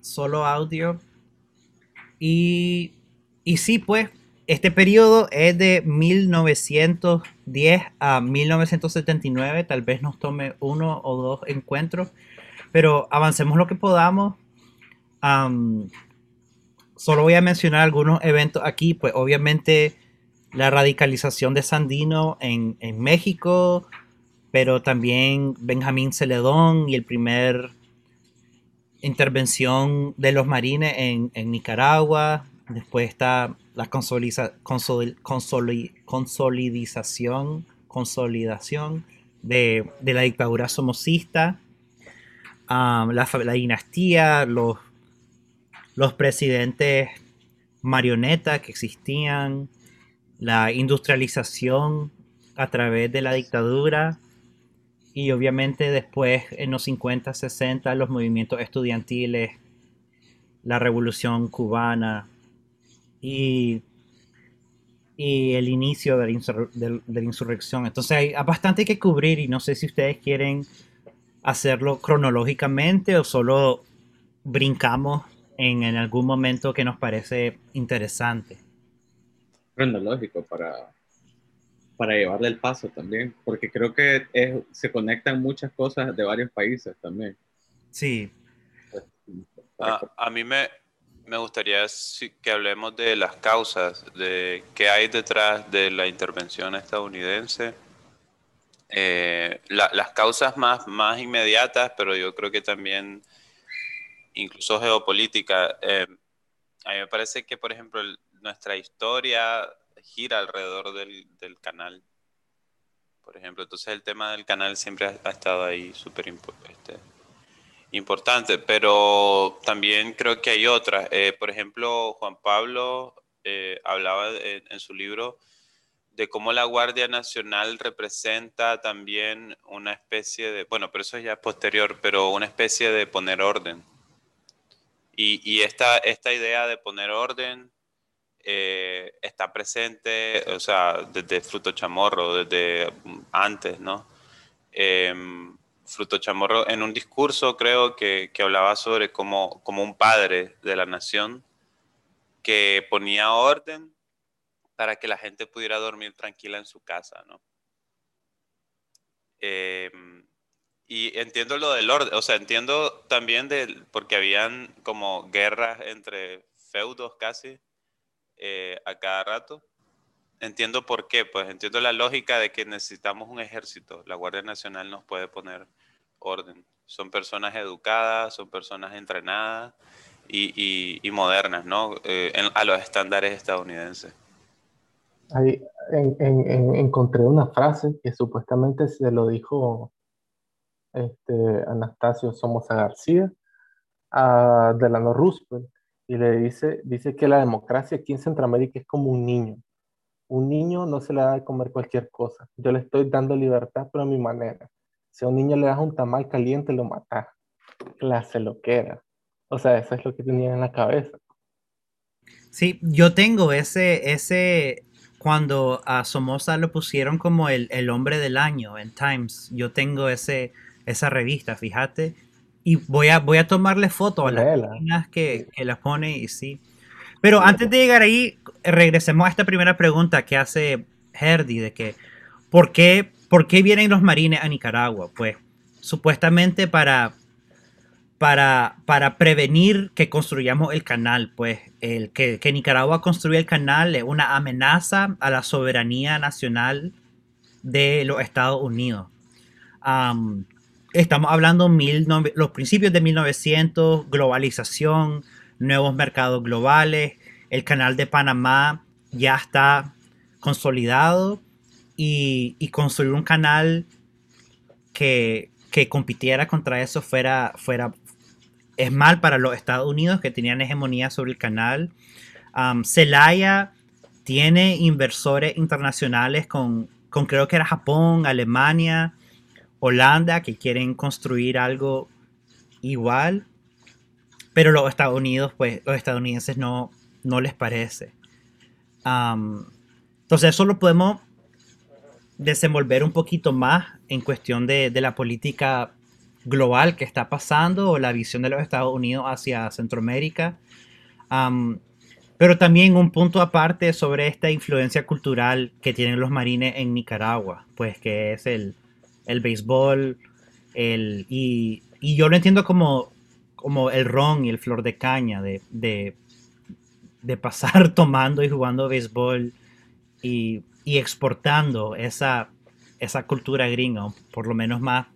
solo audio. Y, y sí, pues, este periodo es de 1910 a 1979. Tal vez nos tome uno o dos encuentros, pero avancemos lo que podamos. solo voy a mencionar algunos eventos aquí, pues obviamente la radicalización de Sandino en, en México, pero también Benjamín Celedón y el primer intervención de los marines en, Nicaragua. Después está la consolidación de, la dictadura somocista, la, la, dinastía, los presidentes marionetas que existían, la industrialización a través de la dictadura y obviamente después en los 50, 60 los movimientos estudiantiles, la revolución cubana y, y el inicio de la, insurrección. Entonces hay bastante que cubrir y no sé si ustedes quieren hacerlo cronológicamente o solo brincamos en, en algún momento que nos parece interesante. Cronológico para para llevarle el paso también, porque creo que se conectan muchas cosas de varios países también. Sí. A, mí me, me gustaría que hablemos de las causas, de qué hay detrás de la intervención estadounidense. Eh, las causas más, más inmediatas, pero yo creo que también incluso geopolítica. Eh, a mí me parece que, por ejemplo, nuestra historia gira alrededor del, del canal. Por ejemplo, entonces el tema del canal siempre ha, estado ahí súper este, importante, pero también creo que hay otras. Eh, por ejemplo, Juan Pablo eh, hablaba en su libro de cómo la Guardia Nacional representa también una especie de, bueno, pero eso es ya posterior, pero una especie de poner orden. Y, y esta, esta idea de poner orden eh, está presente, o sea, desde Fruto Chamorro, desde antes, ¿no? Em, Fruto Chamorro en un discurso creo que, que hablaba sobre como, como un padre de la nación que ponía orden para que la gente pudiera dormir tranquila en su casa, ¿no? Em, y entiendo lo del orden, o sea, entiendo también de, porque habían como guerras entre feudos casi, eh, a cada rato. Entiendo por qué, pues entiendo la lógica de que necesitamos un ejército. La Guardia Nacional nos puede poner orden. Son personas educadas, son personas entrenadas y, y, modernas, ¿no? Eh, a los estándares estadounidenses. Ahí encontré una frase que supuestamente se lo dijo este, Anastasio Somoza García a Delano Roosevelt y le dice, dice que la democracia aquí en Centroamérica es como un niño. Un niño no se le da de comer cualquier cosa. Yo le estoy dando libertad, pero a mi manera. Si a un niño le das un tamal caliente, lo matas. Clase lo que era. O sea, eso es lo que tenía en la cabeza. Sí, yo tengo ese, ese, cuando a Somoza lo pusieron como el, el hombre del año en Times, yo tengo ese, esa revista, fíjate, y voy a, voy a tomarle foto a las páginas que, que las pone y sí. Pero antes de llegar ahí, regresemos a esta primera pregunta que hace Herdy de que ¿por qué, ¿por qué vienen los marines a Nicaragua? Pues supuestamente para, para, para prevenir que construyamos el canal, pues el que, que Nicaragua construya el canal es una amenaza a la soberanía nacional de los Estados Unidos. Estamos hablando mil, los principios de 1900, globalización, nuevos mercados globales, el canal de Panamá ya está consolidado y, construir un canal que, compitiera contra eso fuera, fuera, es mal para los Estados Unidos que tenían hegemonía sobre el canal. Celaya tiene inversores internacionales con, con creo que era Japón, Alemania, Holanda que quieren construir algo igual, pero los Estados Unidos, pues los estadounidenses no, no les parece. entonces eso lo podemos desenvolver un poquito más en cuestión de, la política global que está pasando o la visión de los Estados Unidos hacia Centroamérica. pero también un punto aparte sobre esta influencia cultural que tienen los marines en Nicaragua, pues que es el, el béisbol, el, y, y, yo lo entiendo como, como el ron y el flor de caña, de, de, de pasar tomando y jugando béisbol y, y exportando esa, esa cultura gringa, por lo menos más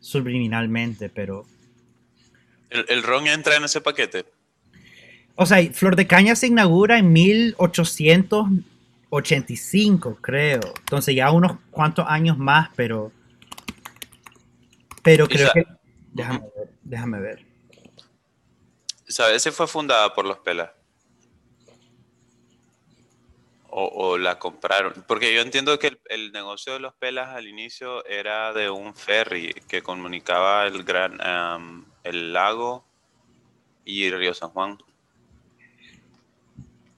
subliminalmente, pero... ¿El, ron entra en ese paquete? O sea, Flor de Caña se inaugura en 1885, creo. Entonces ya unos cuantos años más, pero... Pero creo que... Déjame ver, déjame ver. ¿Sabes si fue fundada por los Pelas? o, la compraron. Porque yo entiendo que el, negocio de los pelas al inicio era de un ferry que comunicaba el gran el lago y el río San Juan.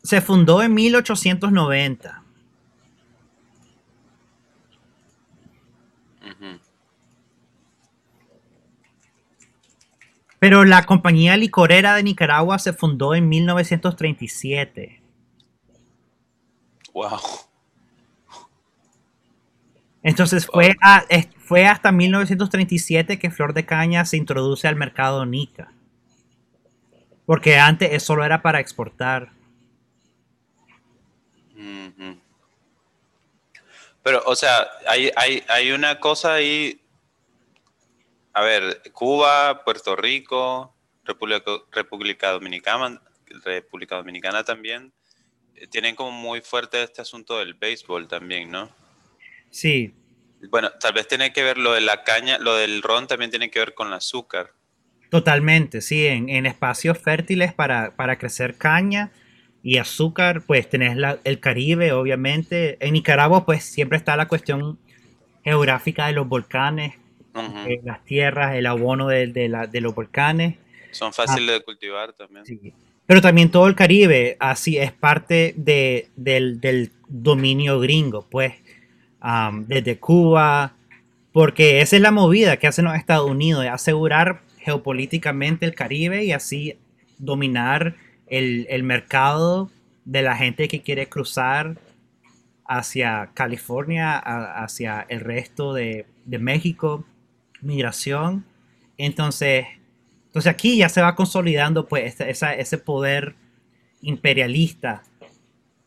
Se fundó en 1890. Pero la compañía licorera de Nicaragua se fundó en 1937. Wow. Entonces fue, fue hasta 1937 que Flor de Caña se introduce al mercado Nica. Porque antes solo era para exportar. Pero, o sea, hay, hay, una cosa ahí. A ver, Cuba, Puerto Rico, República, República Dominicana, República Dominicana también tienen como muy fuerte este asunto del béisbol también, ¿no? Sí. Bueno, tal vez tiene que ver lo de la caña, lo del ron también tiene que ver con el azúcar. Totalmente, sí, en, espacios fértiles para, crecer caña y azúcar, pues tenés el Caribe, obviamente. En Nicaragua, pues siempre está la cuestión geográfica de los volcanes, las tierras, el abono de, de, los volcanes. Son fáciles de cultivar también. Sí. Pero también todo el Caribe, así es parte de, del, dominio gringo, pues, desde Cuba, porque esa es la movida que hacen los Estados Unidos, de asegurar geopolíticamente el Caribe y así dominar el, mercado de la gente que quiere cruzar hacia California, hacia el resto de, de México, migración. Entonces, entonces aquí ya se va consolidando pues ese poder imperialista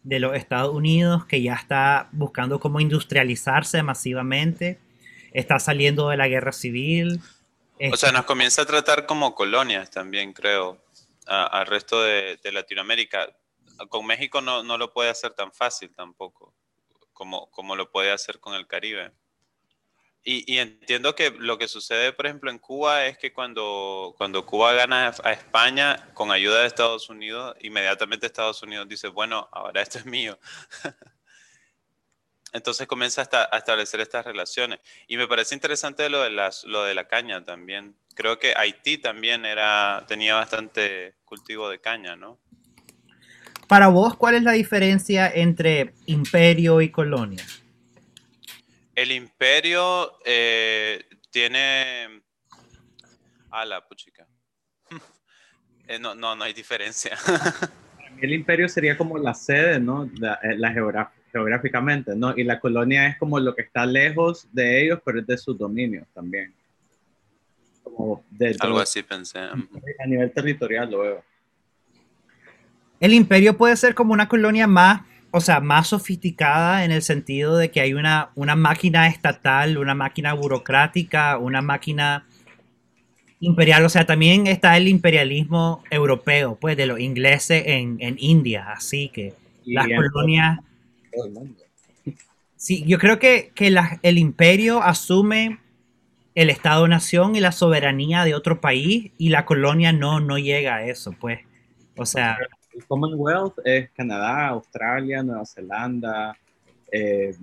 de los Estados Unidos que ya está buscando cómo industrializarse masivamente, está saliendo de la guerra civil. O sea, nos comienza a tratar como colonias también, creo, al resto de, Latinoamérica. Con México no, no, lo puede hacer tan fácil tampoco, como, como lo puede hacer con el Caribe. Y, entiendo que lo que sucede, por ejemplo, en Cuba es que cuando, cuando Cuba gana a España con ayuda de Estados Unidos, inmediatamente Estados Unidos dice, bueno, ahora esto es mío. Entonces comienza a, establecer estas relaciones. Y me parece interesante lo de, lo de la caña también. Creo que Haití también era, tenía bastante cultivo de caña, ¿no? Para vos, ¿cuál es la diferencia entre imperio y colonia? El imperio eh, tiene... A la puchica. Eh, no, no, no hay diferencia. el imperio sería como la sede, ¿no? La, eh, geográficamente, ¿no? Y la colonia es como lo que está lejos de ellos, pero es de sus dominios también. Algo así pensé. A nivel territorial lo veo. El imperio puede ser como una colonia más o sea, más sofisticada en el sentido de que hay una, una máquina estatal, una máquina burocrática, una máquina imperial. O sea, también está el imperialismo europeo, pues, de los ingleses en, India. Así que las colonias... Sí, yo creo que, el imperio asume el Estado-nación y la soberanía de otro país y la colonia no, no llega a eso, pues. O sea... Commonwealth es Canadá, Australia, Nueva Zelanda, eh,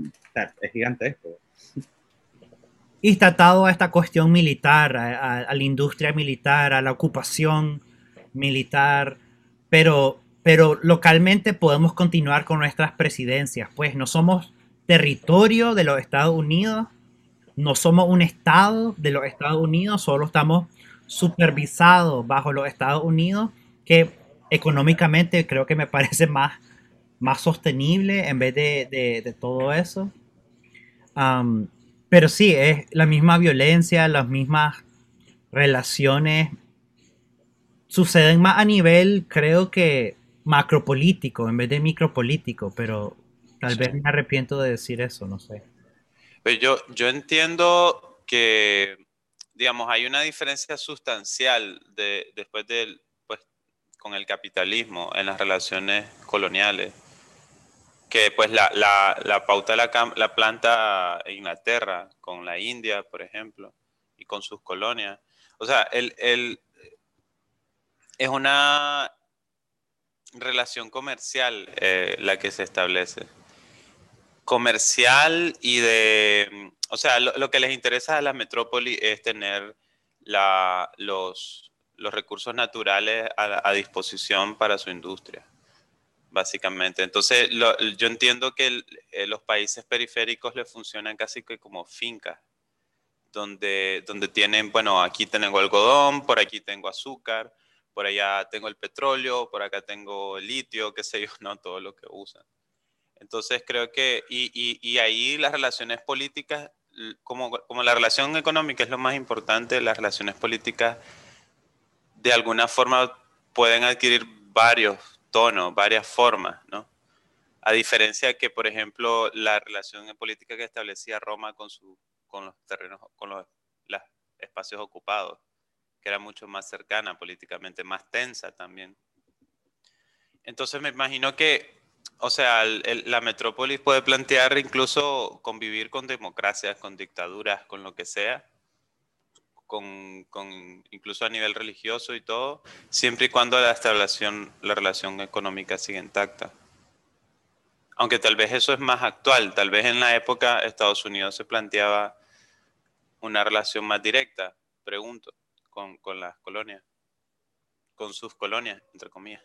es gigantesco. Y está atado a esta cuestión militar, a, la industria militar, a la ocupación militar, pero, pero localmente podemos continuar con nuestras presidencias, pues no somos territorio de los Estados Unidos, no somos un estado de los Estados Unidos, solo estamos supervisados bajo los Estados Unidos, que económicamente creo que me parece más, más sostenible en vez de, todo eso. pero sí, es la misma violencia, las mismas relaciones suceden más a nivel, creo que macropolítico en vez de micropolítico, pero tal vez me arrepiento de decir eso, no sé. Pues yo, yo entiendo que, digamos, hay una diferencia sustancial de, después del, con el capitalismo en las relaciones coloniales, que pues la, la, la pauta la, la planta Inglaterra con la India, por ejemplo, y con sus colonias. O sea, el, el, es una relación comercial eh, la que se establece comercial y de, o sea, lo, que les interesa a la metrópoli es tener la, los, los, recursos naturales a, disposición para su industria, básicamente. Entonces, yo entiendo que eh, los países periféricos le funcionan casi que como fincas, donde, donde tienen, bueno, aquí tengo algodón, por aquí tengo azúcar, por allá tengo el petróleo, por acá tengo litio, qué sé yo, no, todo lo que usan. Entonces creo que, y, ahí las relaciones políticas, como, como, la relación económica es lo más importante, las relaciones políticas de alguna forma pueden adquirir varios tonos, varias formas, ¿no? A diferencia que, por ejemplo, la relación política que establecía Roma con, su, con los terrenos, con los espacios ocupados, que era mucho más cercana políticamente, más tensa también. Entonces me imagino que o sea, la metrópolis puede plantear incluso convivir con democracias, con dictaduras, con lo que sea, con, con, incluso a nivel religioso y todo, siempre y cuando la, relación, la relación económica siga intacta. Aunque tal vez eso es más actual, tal vez en la época Estados Unidos se planteaba una relación más directa, pregunto, con, con las colonias, con sus colonias, entre comillas.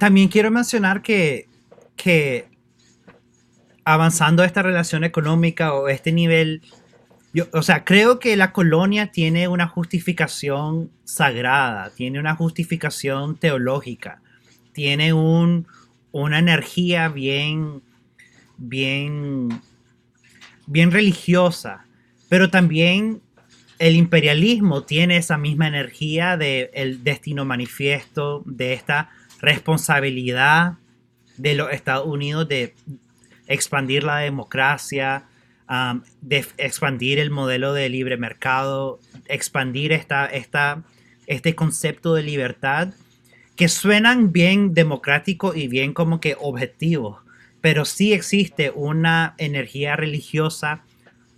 También quiero mencionar que, que avanzando esta relación económica o este nivel, yo, o sea, creo que la colonia tiene una justificación sagrada, tiene una justificación teológica, tiene un, una energía bien, bien, bien religiosa, pero también el imperialismo tiene esa misma energía del el destino manifiesto, de esta responsabilidad de los Estados Unidos de expandir la democracia, um, de expandir el modelo de libre mercado, expandir esta, este concepto de libertad, que suenan bien democráticos y bien como que objetivos, pero sí existe una energía religiosa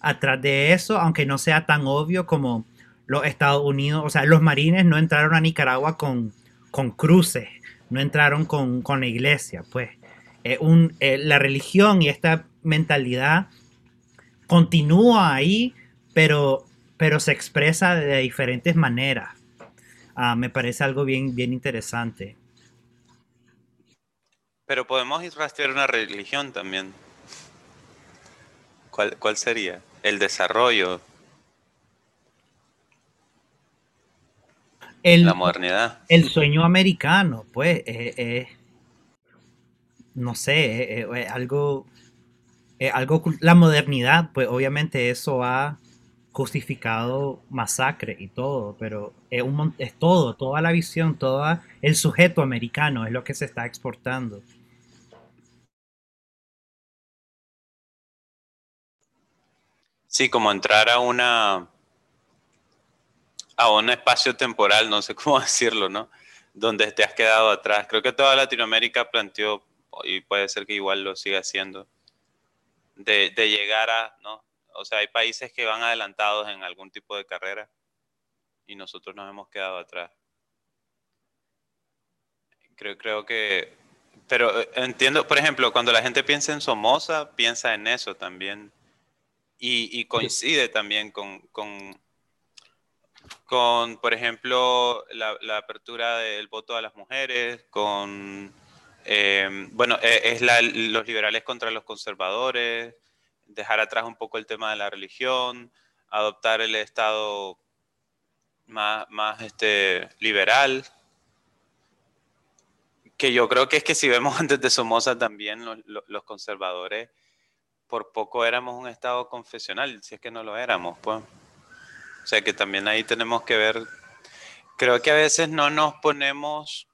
atrás de eso, aunque no sea tan obvio como los Estados Unidos, o sea, los marines no entraron a Nicaragua con, con cruces, no entraron con, la iglesia, pues. Un, eh, la religión y esta mentalidad continúa ahí, pero, pero se expresa de diferentes maneras. Ah, me parece algo bien, bien interesante. Pero podemos rastrear una religión también. ¿Cuál, cuál sería? El desarrollo la modernidad. El sueño americano, pues, no sé, es, algo, algo, la modernidad, pues obviamente eso ha justificado masacre y todo, pero es, es todo, toda la visión, todo el sujeto americano es lo que se está exportando. Sí, como entrar a una a un espacio temporal, no sé cómo decirlo, ¿no? Donde te has quedado atrás. Creo que toda Latinoamérica planteó, y puede ser que igual lo siga haciendo, de, llegar a, ¿no? O sea, hay países que van adelantados en algún tipo de carrera y nosotros nos hemos quedado atrás. Creo, creo que, pero eh, entiendo, por ejemplo, cuando la gente piensa en Somoza, piensa en eso también. Y, coincide también con, con con, por ejemplo, la, apertura del voto a las mujeres, con Em, bueno, e, es los liberales contra los conservadores, dejar atrás un poco el tema de la religión, adoptar el Estado más, más este, liberal, que yo creo que es que si vemos antes de Somoza también los, conservadores por poco éramos un estado confesional, si es que no lo éramos, pues. O sea que también ahí tenemos que ver, creo que a veces no nos ponemos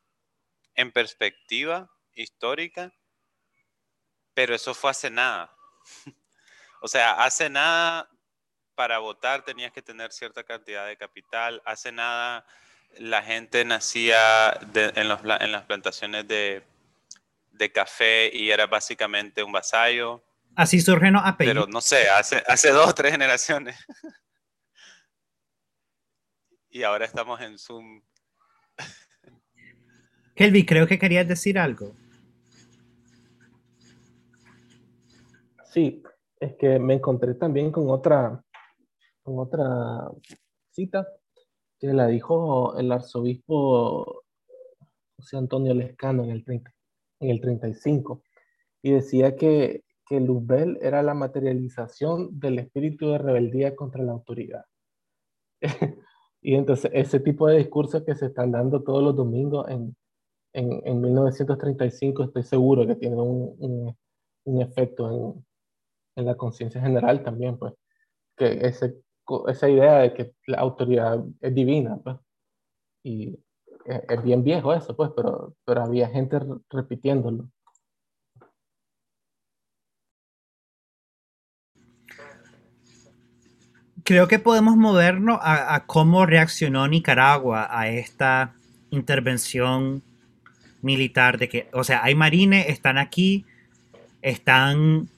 en perspectiva histórica, pero eso fue hace nada. o sea, hace nada para votar tenías que tener cierta cantidad de capital, hace nada la gente nacía en, las plantaciones de, café y era básicamente un vasallo. Así surgen los apellidos. Pero no sé, hace, hace dos o tres generaciones. y ahora estamos en Zoom. Kelby, creo que querías decir algo. Sí, es que me encontré también con otra, con otra cita que la dijo el arzobispo José Antonio Lescano en el, 30, en el 35, y decía que, que Luzbel era la materialización del espíritu de rebeldía contra la autoridad. y entonces ese tipo de discursos que se están dando todos los domingos en, en, en 1935, estoy seguro que tienen un, un, un efecto en, en la conciencia general también, pues, que ese esa idea de que la autoridad es divina, pues. Y es, bien viejo eso, pues, pero, pero había gente repitiéndolo. Creo que podemos movernos a, a cómo reaccionó Nicaragua a esta intervención militar de que, o sea, hay marines, están aquí, están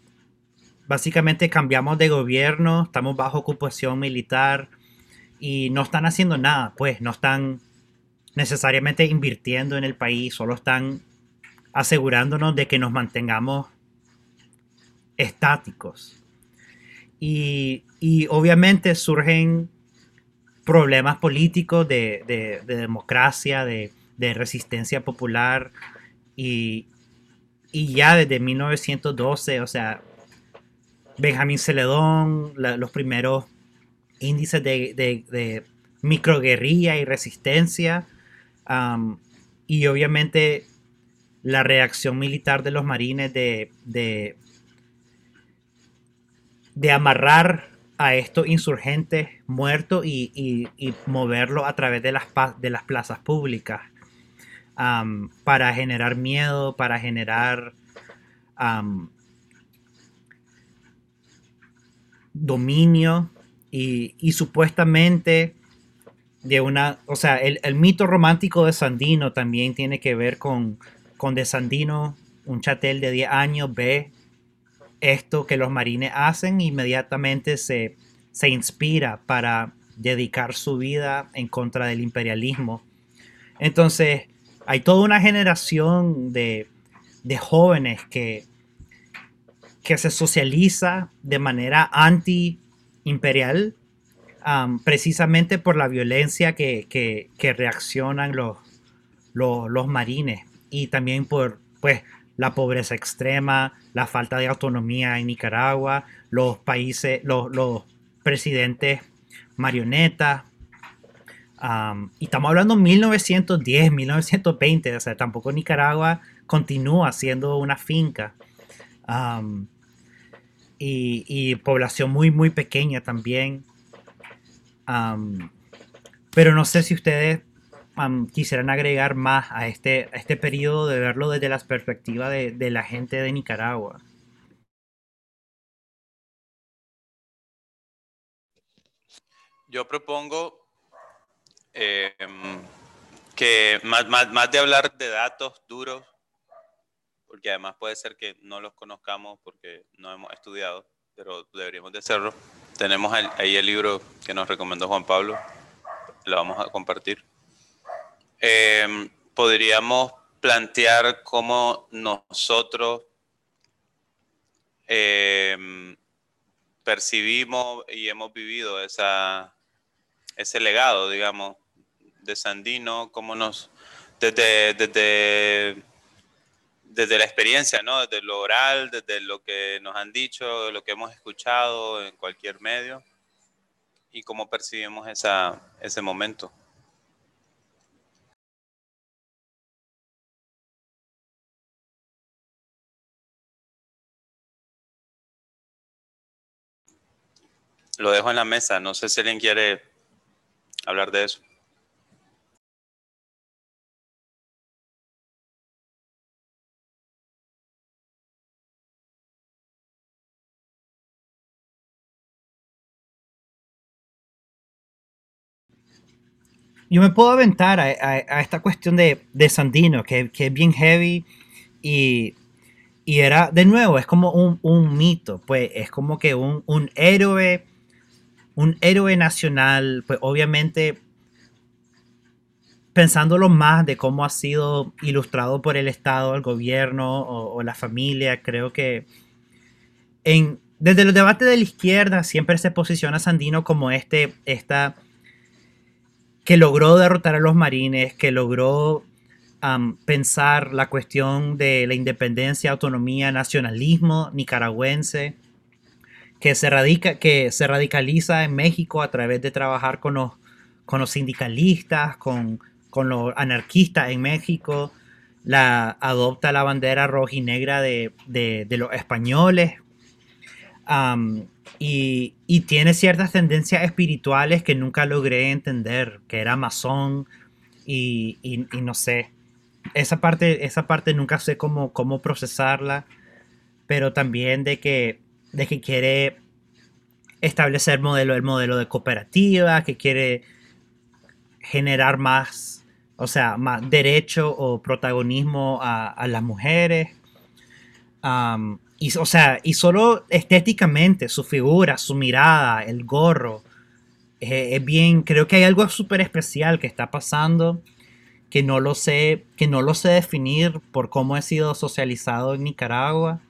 básicamente cambiamos de gobierno, estamos bajo ocupación militar y no están haciendo nada, pues no están necesariamente invirtiendo en el país, solo están asegurándonos de que nos mantengamos estáticos. Y, obviamente surgen problemas políticos de, democracia, de, resistencia popular y, y ya desde 1912, o sea, Benjamín Celedón, los primeros índices de, microguerrilla y resistencia, y obviamente la reacción militar de los marines de, de, amarrar a estos insurgentes muertos y, moverlos a través de las, de las plazas públicas para generar miedo, para generar dominio y, supuestamente de una, o sea, el, mito romántico de Sandino también tiene que ver con, con de Sandino, un chatel de 10 años ve esto que los marines hacen, inmediatamente se, se inspira para dedicar su vida en contra del imperialismo. Entonces, hay toda una generación de, de jóvenes que, que se socializa de manera anti-imperial, precisamente por la violencia que, reaccionan los, los, marines y también por pues, la pobreza extrema, la falta de autonomía en Nicaragua, los países, los, presidentes marionetas. y estamos hablando de 1910, 1920, o sea, tampoco Nicaragua continúa siendo una finca y, población muy, muy pequeña también. pero no sé si ustedes quisieran agregar más a este, este periodo de verlo desde la perspectiva de, la gente de Nicaragua. Yo propongo em, que más, más, más de hablar de datos duros, porque además puede ser que no los conozcamos porque no hemos estudiado, pero deberíamos de hacerlo. Tenemos ahí el libro que nos recomendó Juan Pablo, lo vamos a compartir. Em, podríamos plantear cómo nosotros em, percibimos y hemos vivido esa, ese legado, digamos, de Sandino, cómo nos, desde, desde desde la experiencia, ¿no? Desde lo oral, desde lo que nos han dicho, lo que hemos escuchado en cualquier medio y cómo percibimos esa, ese momento. Lo dejo en la mesa, no sé si alguien quiere hablar de eso. Yo me puedo aventar a, esta cuestión de, Sandino, que, es bien heavy y, era, de nuevo, es como un, mito, pues es como que un, héroe, un héroe nacional, pues obviamente pensándolo más de cómo ha sido ilustrado por el Estado, el gobierno o, la familia, creo que desde los debates de la izquierda siempre se posiciona Sandino como este, esta que logró derrotar a los marines, que logró pensar la cuestión de la independencia, autonomía, nacionalismo nicaragüense, que se, radica, que se radicaliza en México a través de trabajar con los, con los sindicalistas, con, los anarquistas en México, la, adopta la bandera roja y negra de, los españoles. Y, tiene ciertas tendencias espirituales que nunca logré entender, que era masón y, no sé. Esa parte, esa parte nunca sé cómo, cómo procesarla, pero también de que, de que quiere establecer modelo, el modelo de cooperativa, que quiere generar más, o sea, más derecho o protagonismo a, las mujeres. Y, o sea, y solo estéticamente, su figura, su mirada, el gorro, eh, es bien, creo que hay algo súper especial que está pasando que no lo sé, que no lo sé definir por cómo he sido socializado en Nicaragua.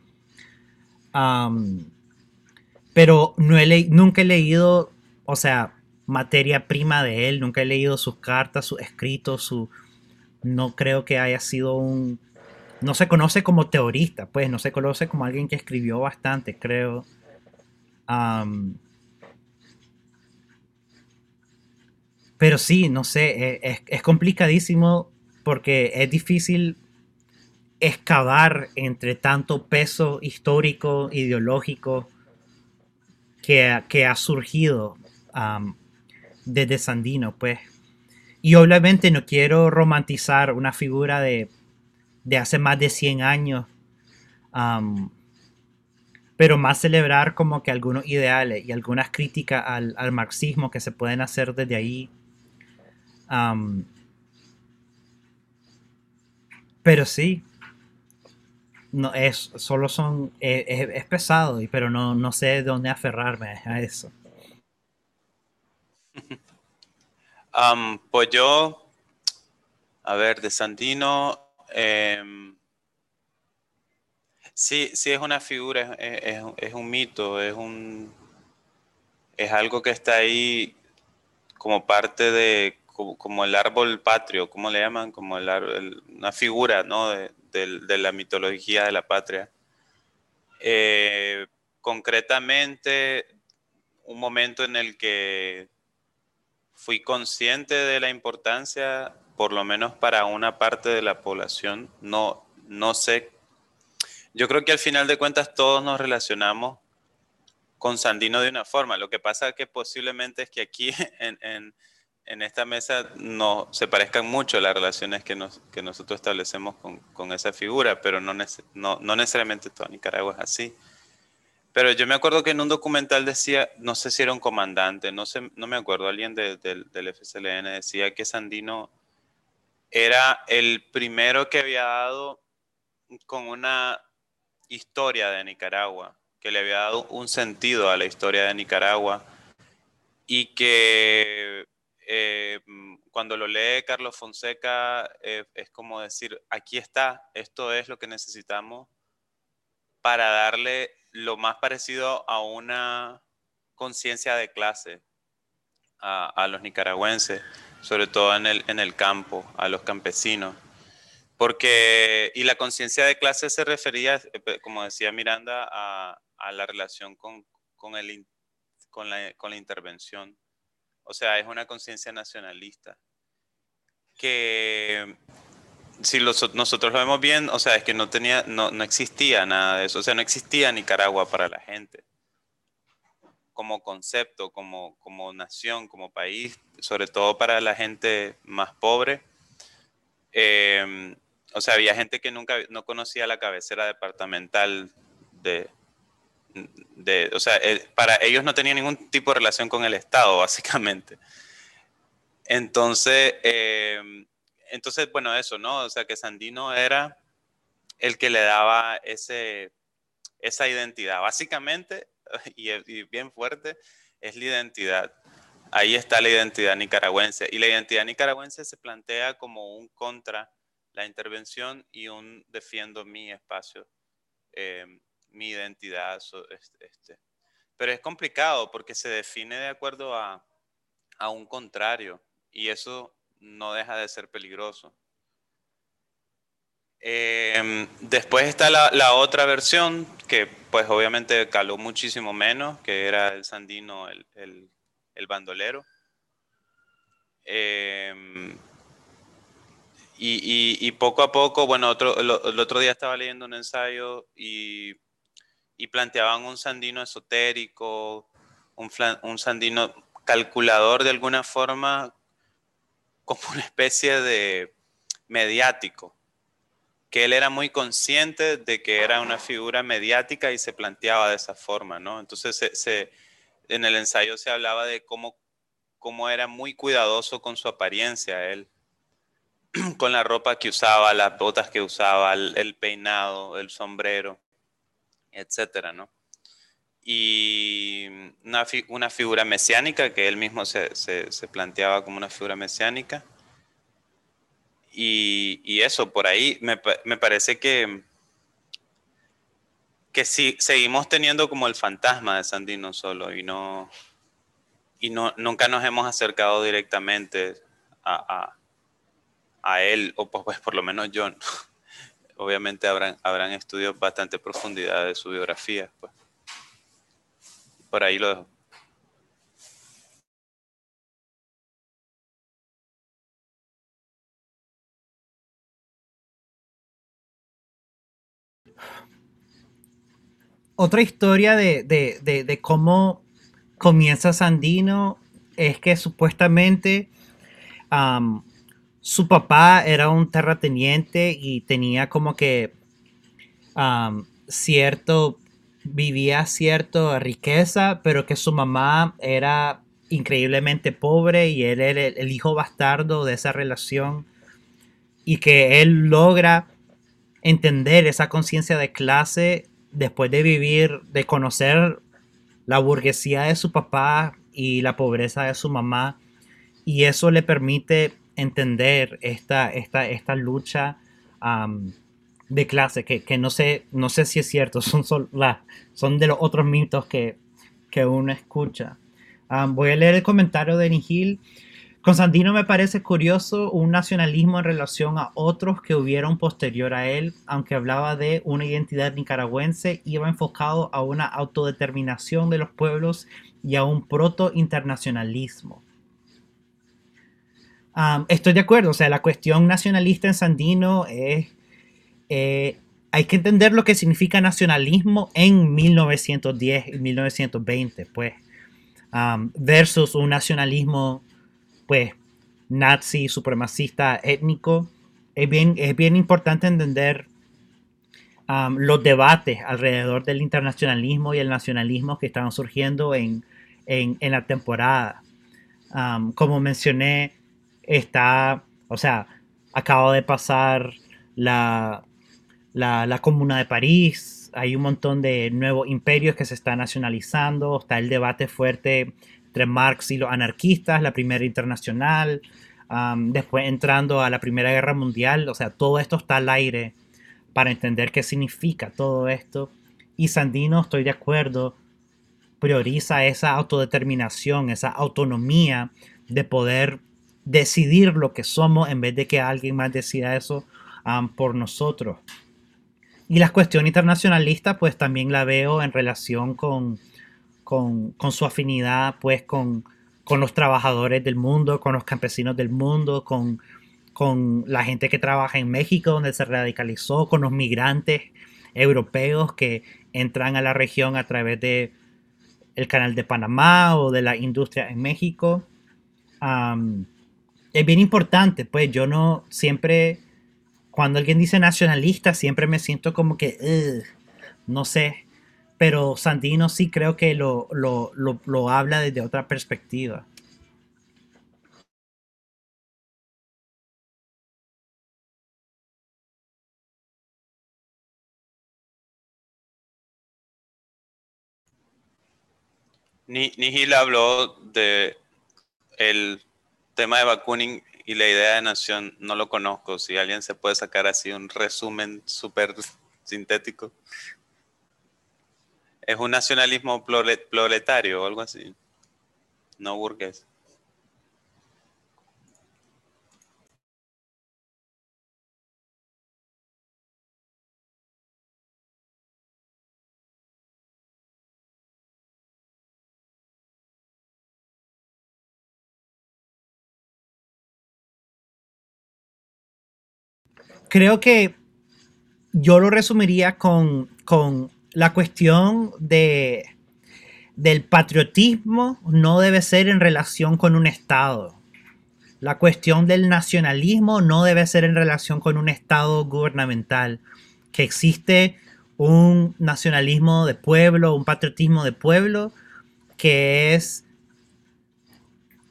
pero no he nunca he leído, o sea, materia prima de él, nunca he leído sus cartas, sus escritos, su... No creo que haya sido un, no se conoce como teorista, pues no se conoce como alguien que escribió bastante, creo. pero sí, no sé, e, es, complicadísimo porque es difícil excavar entre tanto peso histórico, ideológico que, que ha surgido desde Sandino, pues. Y obviamente no quiero romantizar una figura de de hace más de 100 años. pero más celebrar como que algunos ideales y algunas críticas al, marxismo que se pueden hacer desde ahí. pero sí, no es, solo son, es, pesado, pero no, no sé dónde aferrarme a eso. pues yo, a ver, de Santino, Em, sí, sí es una figura, es, un mito, es un es algo que está ahí como parte de como, el árbol patrio, ¿cómo le llaman? Como el, una figura, ¿no? De, la mitología de la patria. Eh, concretamente, un momento en el que fui consciente de la importancia por lo menos para una parte de la población, no, no sé. Yo creo que al final de cuentas todos nos relacionamos con Sandino de una forma. Lo que pasa que posiblemente es que aquí en, esta mesa no se parezcan mucho las relaciones que, nos, que nosotros establecemos con, esa figura, pero no, no, necesariamente toda Nicaragua es así. Pero yo me acuerdo que en un documental decía, no sé si era un comandante, no, sé, no me acuerdo, alguien del FCLN decía que Sandino era el primero que había dado con una historia de Nicaragua, que le había dado un sentido a la historia de Nicaragua y que eh, cuando lo lee Carlos Fonseca eh, es como decir, aquí está, esto es lo que necesitamos para darle lo más parecido a una conciencia de clase a los nicaragüenses sobre todo en el, en el campo, a los campesinos. Porque, y la conciencia de clase se refería, eh, como decía Miranda, a, la relación con, con, el, con, la, con la intervención. O sea, es una conciencia nacionalista. Que si nosotros lo vemos bien, o sea, es que no, tenía, no, no existía nada de eso. O sea, no existía Nicaragua para la gente como concepto, como, como nación, como país, sobre todo para la gente más pobre. Em, o sea, había gente que nunca no conocía la cabecera departamental de, de o sea, eh, para ellos no tenía ningún tipo de relación con el Estado, básicamente. Entonces, em, entonces, bueno, eso, ¿no? O sea, que Sandino era el que le daba ese, esa identidad. Básicamente, y, bien fuerte, es la identidad. Ahí está la identidad nicaragüense. Y la identidad nicaragüense se plantea como un contra la intervención y un defiendo mi espacio, eh, mi identidad. Este. Pero es complicado porque se define de acuerdo a, a un contrario y eso no deja de ser peligroso. Em, después está la, otra versión, que pues obviamente caló muchísimo menos, que era el Sandino, el, bandolero. Em, y, poco a poco, bueno, otro, el, otro día estaba leyendo un ensayo y, planteaban un Sandino esotérico, un, un Sandino calculador de alguna forma, como una especie de mediático que él era muy consciente de que era una figura mediática y se planteaba de esa forma, ¿no? Entonces, se, en el ensayo se hablaba de cómo, era muy cuidadoso con su apariencia, él, con la ropa que usaba, las botas que usaba, el, peinado, el sombrero, etcétera, ¿no? Y una, una, figura mesiánica, que él mismo se planteaba como una figura mesiánica y, eso, por ahí me, parece que, que si seguimos teniendo como el fantasma de Sandino solo y no y no nunca nos hemos acercado directamente a, él, o pues, por lo menos yo. Obviamente habrán, habrán estudios bastante profundidad de su biografía. Pues. Por ahí lo dejo. Otra historia de, cómo comienza Sandino es que supuestamente su papá era un terrateniente y tenía como que cierto, vivía cierta riqueza, pero que su mamá era increíblemente pobre y él era el hijo bastardo de esa relación y que él logra entender esa conciencia de clase después de vivir, de conocer la burguesía de su papá y la pobreza de su mamá, y eso le permite entender esta, esta, lucha de clase, que, no, sé, no sé si es cierto, son, son, son de los otros mitos que, uno escucha. voy a leer el comentario de Nihil. Constantino me parece curioso un nacionalismo en relación a otros que hubieron posterior a él, aunque hablaba de una identidad nicaragüense, iba enfocado a una autodeterminación de los pueblos y a un proto-internacionalismo. estoy de acuerdo, o sea, la cuestión nacionalista en Sandino es... Eh, hay que entender lo que significa nacionalismo en 1910 y 1920, pues, versus un nacionalismo pues, nazi, supremacista, étnico, es bien, es bien importante entender los debates alrededor del internacionalismo y el nacionalismo que estaban surgiendo en, la temporada. Como mencioné, está, o sea, acaba de pasar la, la, la, Comuna de París, hay un montón de nuevos imperios que se están nacionalizando, está el debate fuerte entre Marx y los anarquistas, la Primera Internacional, después entrando a la Primera Guerra Mundial, o sea, todo esto está al aire para entender qué significa todo esto. Y Sandino, estoy de acuerdo, prioriza esa autodeterminación, esa autonomía de poder decidir lo que somos en vez de que alguien más decida eso por nosotros. Y la cuestión internacionalista, pues también la veo en relación con, con, su afinidad, pues con, los trabajadores del mundo, con los campesinos del mundo, con, con la gente que trabaja en México, donde se radicalizó, con los migrantes europeos que entran a la región a través de el canal de Panamá o de la industria en México. es bien importante, pues yo no siempre cuando alguien dice nacionalista, siempre me siento como que, no sé, pero Sandino sí creo que lo, lo, habla desde otra perspectiva. Nihil habló de el tema de vacuning y la idea de nación no lo conozco. Si alguien se puede sacar así un resumen súper sintético. Es un nacionalismo proletario o algo así. No burgués. creo que yo lo resumiría con, la cuestión de, del patriotismo no debe ser en relación con un Estado. La cuestión del nacionalismo no debe ser en relación con un Estado gubernamental. Que existe un nacionalismo de pueblo, un patriotismo de pueblo, que es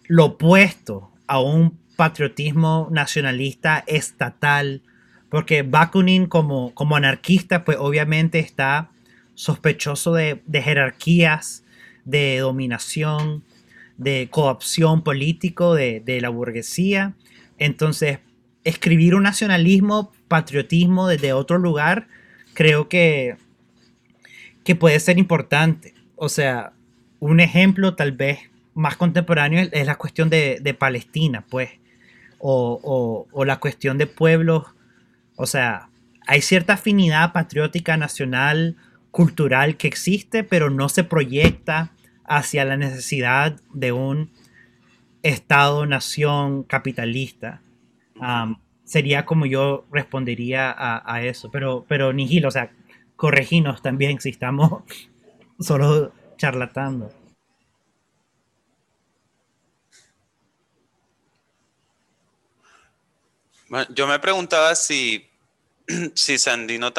lo opuesto a un patriotismo nacionalista estatal porque Bakunin como, como anarquista, pues obviamente está sospechoso de, jerarquías, de dominación, de coopción político de, la burguesía. Entonces, escribir un nacionalismo, patriotismo desde otro lugar, creo que, que puede ser importante. O sea, un ejemplo tal vez más contemporáneo es la cuestión de, Palestina, pues, o, o, la cuestión de pueblos o sea, hay cierta afinidad patriótica nacional, cultural que existe, pero no se proyecta hacia la necesidad de un Estado-nación capitalista. sería como yo respondería a, eso. Pero, pero Nihil, o sea, correginos también si estamos solo charlatando. yo me preguntaba si, si Sandino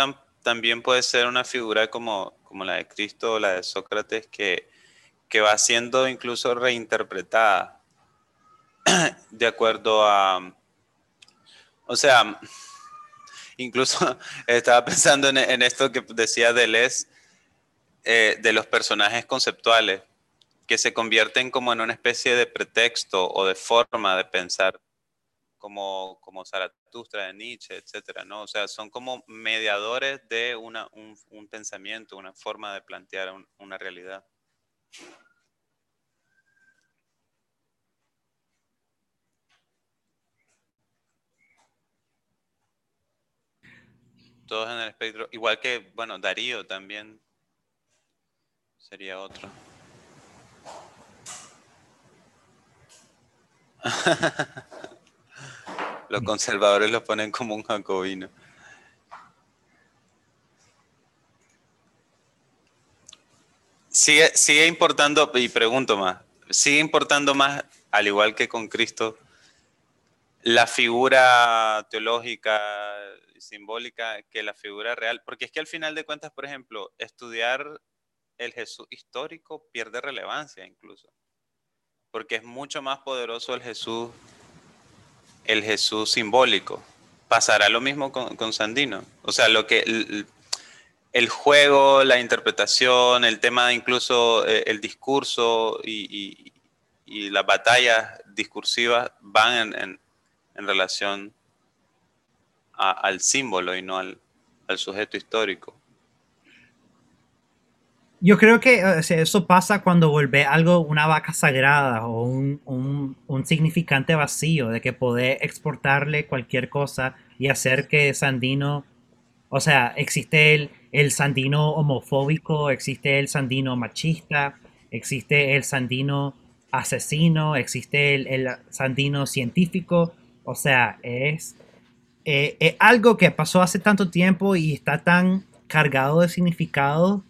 también puede ser una figura como, como la de Cristo o la de Sócrates que, que va siendo incluso reinterpretada de acuerdo a... O sea, incluso estaba pensando en, esto que decía Deleuze eh, de los personajes conceptuales, que se convierten como en una especie de pretexto o de forma de pensar como, como Zaratustra de Nietzsche, etcétera, ¿no? O sea, son como mediadores de una, un, pensamiento, una forma de plantear una realidad. Todos en el espectro, igual que, bueno, Darío también sería otro. Los conservadores lo ponen como un jacobino. Sigue, sigue importando, y pregunto más, sigue importando más, al igual que con Cristo, la figura teológica y simbólica que la figura real, porque es que al final de cuentas, por ejemplo, estudiar el Jesús histórico pierde relevancia incluso, porque es mucho más poderoso el Jesús el Jesús simbólico. Pasará lo mismo con, Sandino. O sea, lo que el, juego, la interpretación, el tema incluso eh, el discurso y, las batallas discursivas van en, relación al símbolo y no al, sujeto histórico. Yo creo que eso pasa cuando vuelve algo una vaca sagrada o un, un, significante vacío de que poder exportarle cualquier cosa y hacer que Sandino, o sea, existe el, el Sandino homofóbico, existe el Sandino machista, existe el Sandino asesino, existe el, el Sandino científico, o sea, es, eh, es algo que pasó hace tanto tiempo y está tan cargado de significado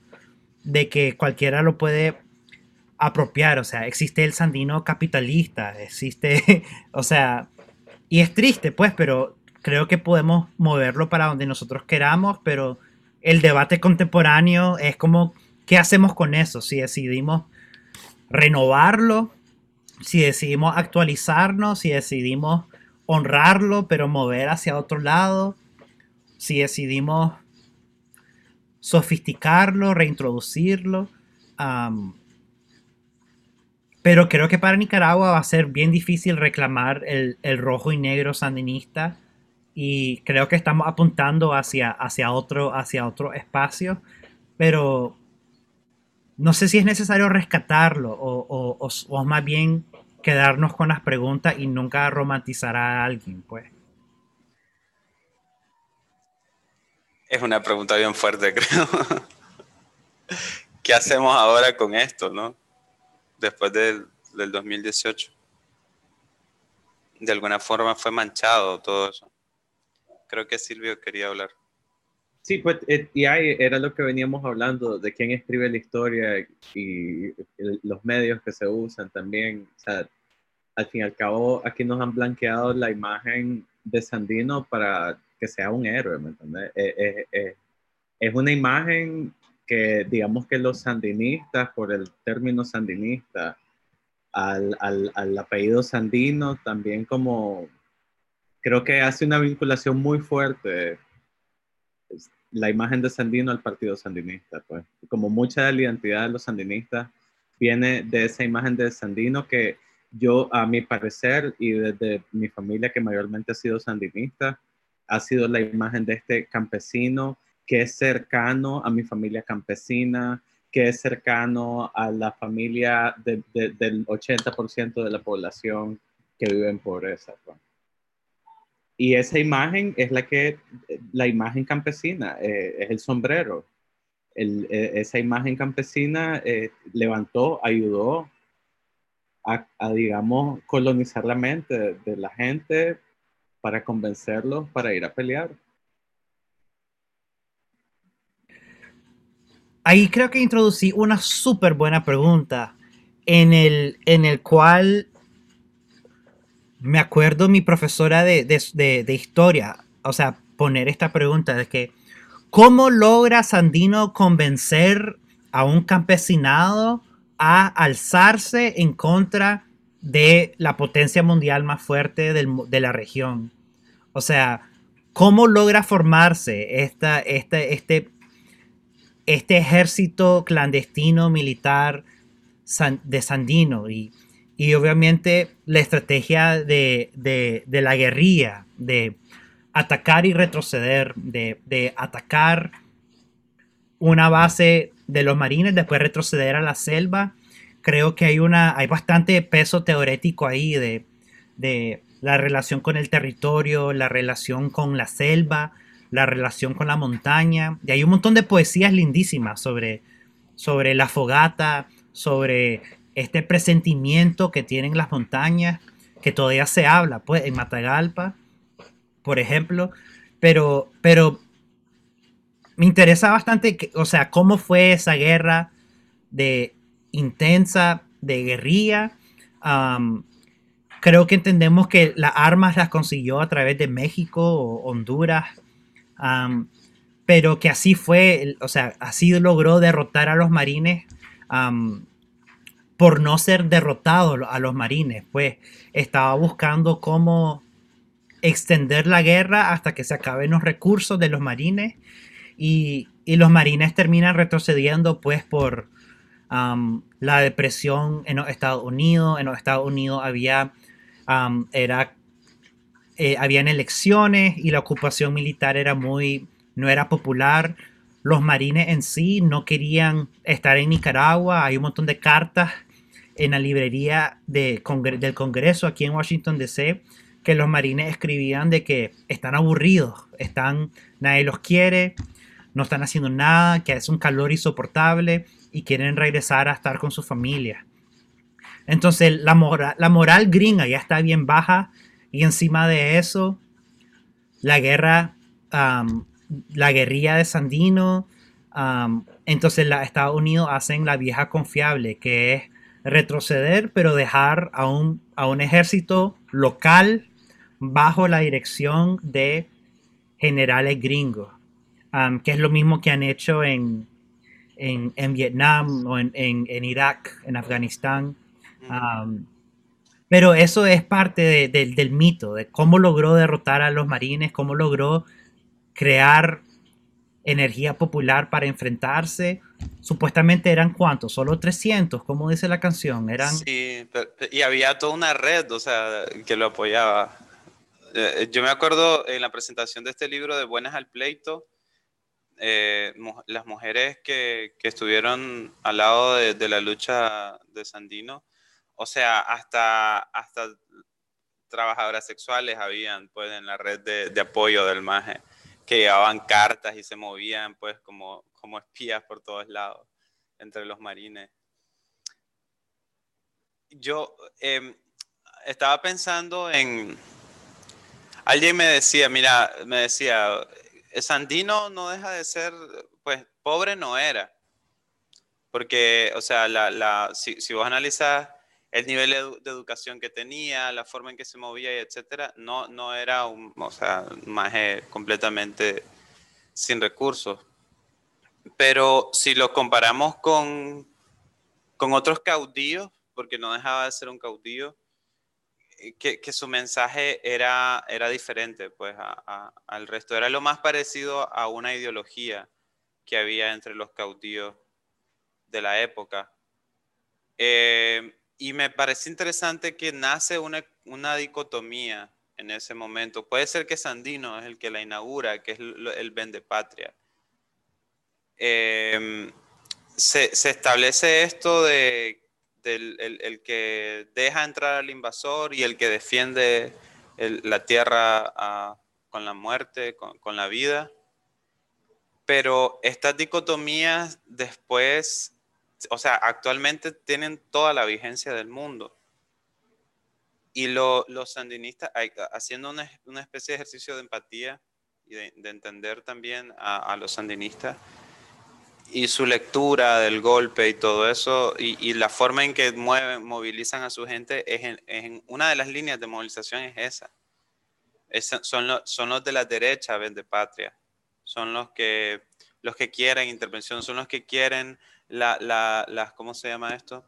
de que cualquiera lo puede apropiar, o sea, existe el sandino capitalista, existe, o sea, y es triste pues, pero creo que podemos moverlo para donde nosotros queramos, pero el debate contemporáneo es como, ¿qué hacemos con eso? Si decidimos renovarlo, si decidimos actualizarnos, si decidimos honrarlo, pero mover hacia otro lado, si decidimos sofisticarlo, reintroducirlo. pero creo que para Nicaragua va a ser bien difícil reclamar el, rojo y negro sandinista y creo que estamos apuntando hacia, hacia, otro, hacia otro espacio, pero no sé si es necesario rescatarlo o, o más bien quedarnos con las preguntas y nunca romantizar a alguien, pues. Es una pregunta bien fuerte, creo. ¿Qué hacemos ahora con esto, no? Después del, 2018. De alguna forma fue manchado todo eso. Creo que Silvio quería hablar. Sí, pues, eh, y ahí era lo que veníamos hablando, de quién escribe la historia y los medios que se usan también. O sea, al fin y al cabo, aquí nos han blanqueado la imagen de Sandino para que sea un héroe, ¿me entiendes? Eh, eh, eh, es una imagen que digamos que los sandinistas, por el término sandinista, al, al, al, apellido Sandino, también como creo que hace una vinculación muy fuerte la imagen de Sandino al partido sandinista, pues como mucha de la identidad de los sandinistas viene de esa imagen de Sandino que yo, a mi parecer, y desde mi familia que mayormente ha sido sandinista, ha sido la imagen de este campesino que es cercano a mi familia campesina, que es cercano a la familia del 80% de la población que vive en pobreza. Pues. Y esa imagen es la que, la imagen campesina, eh, es el sombrero. Eh, esa imagen campesina eh, levantó, ayudó a, digamos, colonizar la mente de la gente para convencerlos para ir a pelear. Ahí creo que introducí una súper buena pregunta en el, en el cual me acuerdo mi profesora de, de, de, historia, o sea, poner esta pregunta de que, ¿cómo logra Sandino convencer a un campesinado a alzarse en contra de la potencia mundial más fuerte de la región? O sea, ¿cómo logra formarse esta, este, este, este ejército clandestino militar de Sandino? Y, obviamente la estrategia de, la guerrilla, de atacar y retroceder, de, atacar una base de los marines, después retroceder a la selva. Creo que hay, una, hay bastante peso teórico ahí de, de, la relación con el territorio, la relación con la selva, la relación con la montaña. Y hay un montón de poesías lindísimas sobre, sobre la fogata, sobre este presentimiento que tienen las montañas, que todavía se habla, pues, en Matagalpa, por ejemplo. Pero, pero me interesa bastante, o sea, cómo fue esa guerra de intensa, de guerrilla. Creo que entendemos que las armas las consiguió a través de México o Honduras, pero que así fue, o sea, así logró derrotar a los marines por no ser derrotado a los marines, pues. Estaba buscando cómo extender la guerra hasta que se acaben los recursos de los marines y, los marines terminan retrocediendo pues por la depresión en los Estados Unidos. En los Estados Unidos había era, eh, elecciones y la ocupación militar era muy, no era popular. los marines en sí no querían estar en Nicaragua. Hay un montón de cartas en la librería de del Congreso aquí en Washington DC que los marines escribían de que están aburridos, están, nadie los quiere, no están haciendo nada, que es un calor insoportable y quieren regresar a estar con su familia. Entonces la, la moral gringa ya está bien baja y encima de eso la guerra, la guerrilla de Sandino, entonces la, Estados Unidos hacen la vieja confiable que es retroceder pero dejar a un, a un ejército local bajo la dirección de generales gringos, que es lo mismo que han hecho en, en, Vietnam o en, en, Irak, en Afganistán. Um, pero eso es parte del mito, de cómo logró derrotar a los marines, cómo logró crear energía popular para enfrentarse. Supuestamente eran cuántos, solo 300, como dice la canción. Eran... Sí, y había toda una red, o sea, que lo apoyaba. Eh, yo me acuerdo en la presentación de este libro de Buenas al Pleito, eh, las mujeres que, que, estuvieron al lado de, la lucha de Sandino, o sea, hasta, hasta trabajadoras sexuales habían pues en la red de, apoyo del MAGE, que llevaban cartas y se movían pues como, como espías por todos lados entre los marines. Yo em, estaba pensando en Alguien me decía, mira, me decía, Sandino no deja de ser, pues pobre no era. Porque, o sea, la, si, vos analizas el nivel de, educación que tenía, la forma en que se movía, y etcétera, no, no era un, o sea, más completamente sin recursos. Pero si lo comparamos con, con otros caudillos, porque no dejaba de ser un caudillo, eh, que, su mensaje era, era diferente pues al resto. Era lo más parecido a una ideología que había entre los cautivos de la época. Eh, y me parece interesante que nace una, una, dicotomía en ese momento. Puede ser que Sandino es el que la inaugura, que es el, vende patria. Eh, se, se establece esto de el, que deja entrar al invasor y el que defiende la tierra ah, con la muerte, con, la vida. Pero estas dicotomías después, o sea, actualmente tienen toda la vigencia del mundo. Y los sandinistas, haciendo una, especie de ejercicio de empatía y de, entender también a los sandinistas, y su lectura del golpe y todo eso, y, la forma en que mueven, movilizan a su gente, es en, una de las líneas de movilización es esa. son, los, son los de la derecha, de patria. Son los que, los que quieren intervención, son los que quieren la, la, las, ¿cómo se llama esto?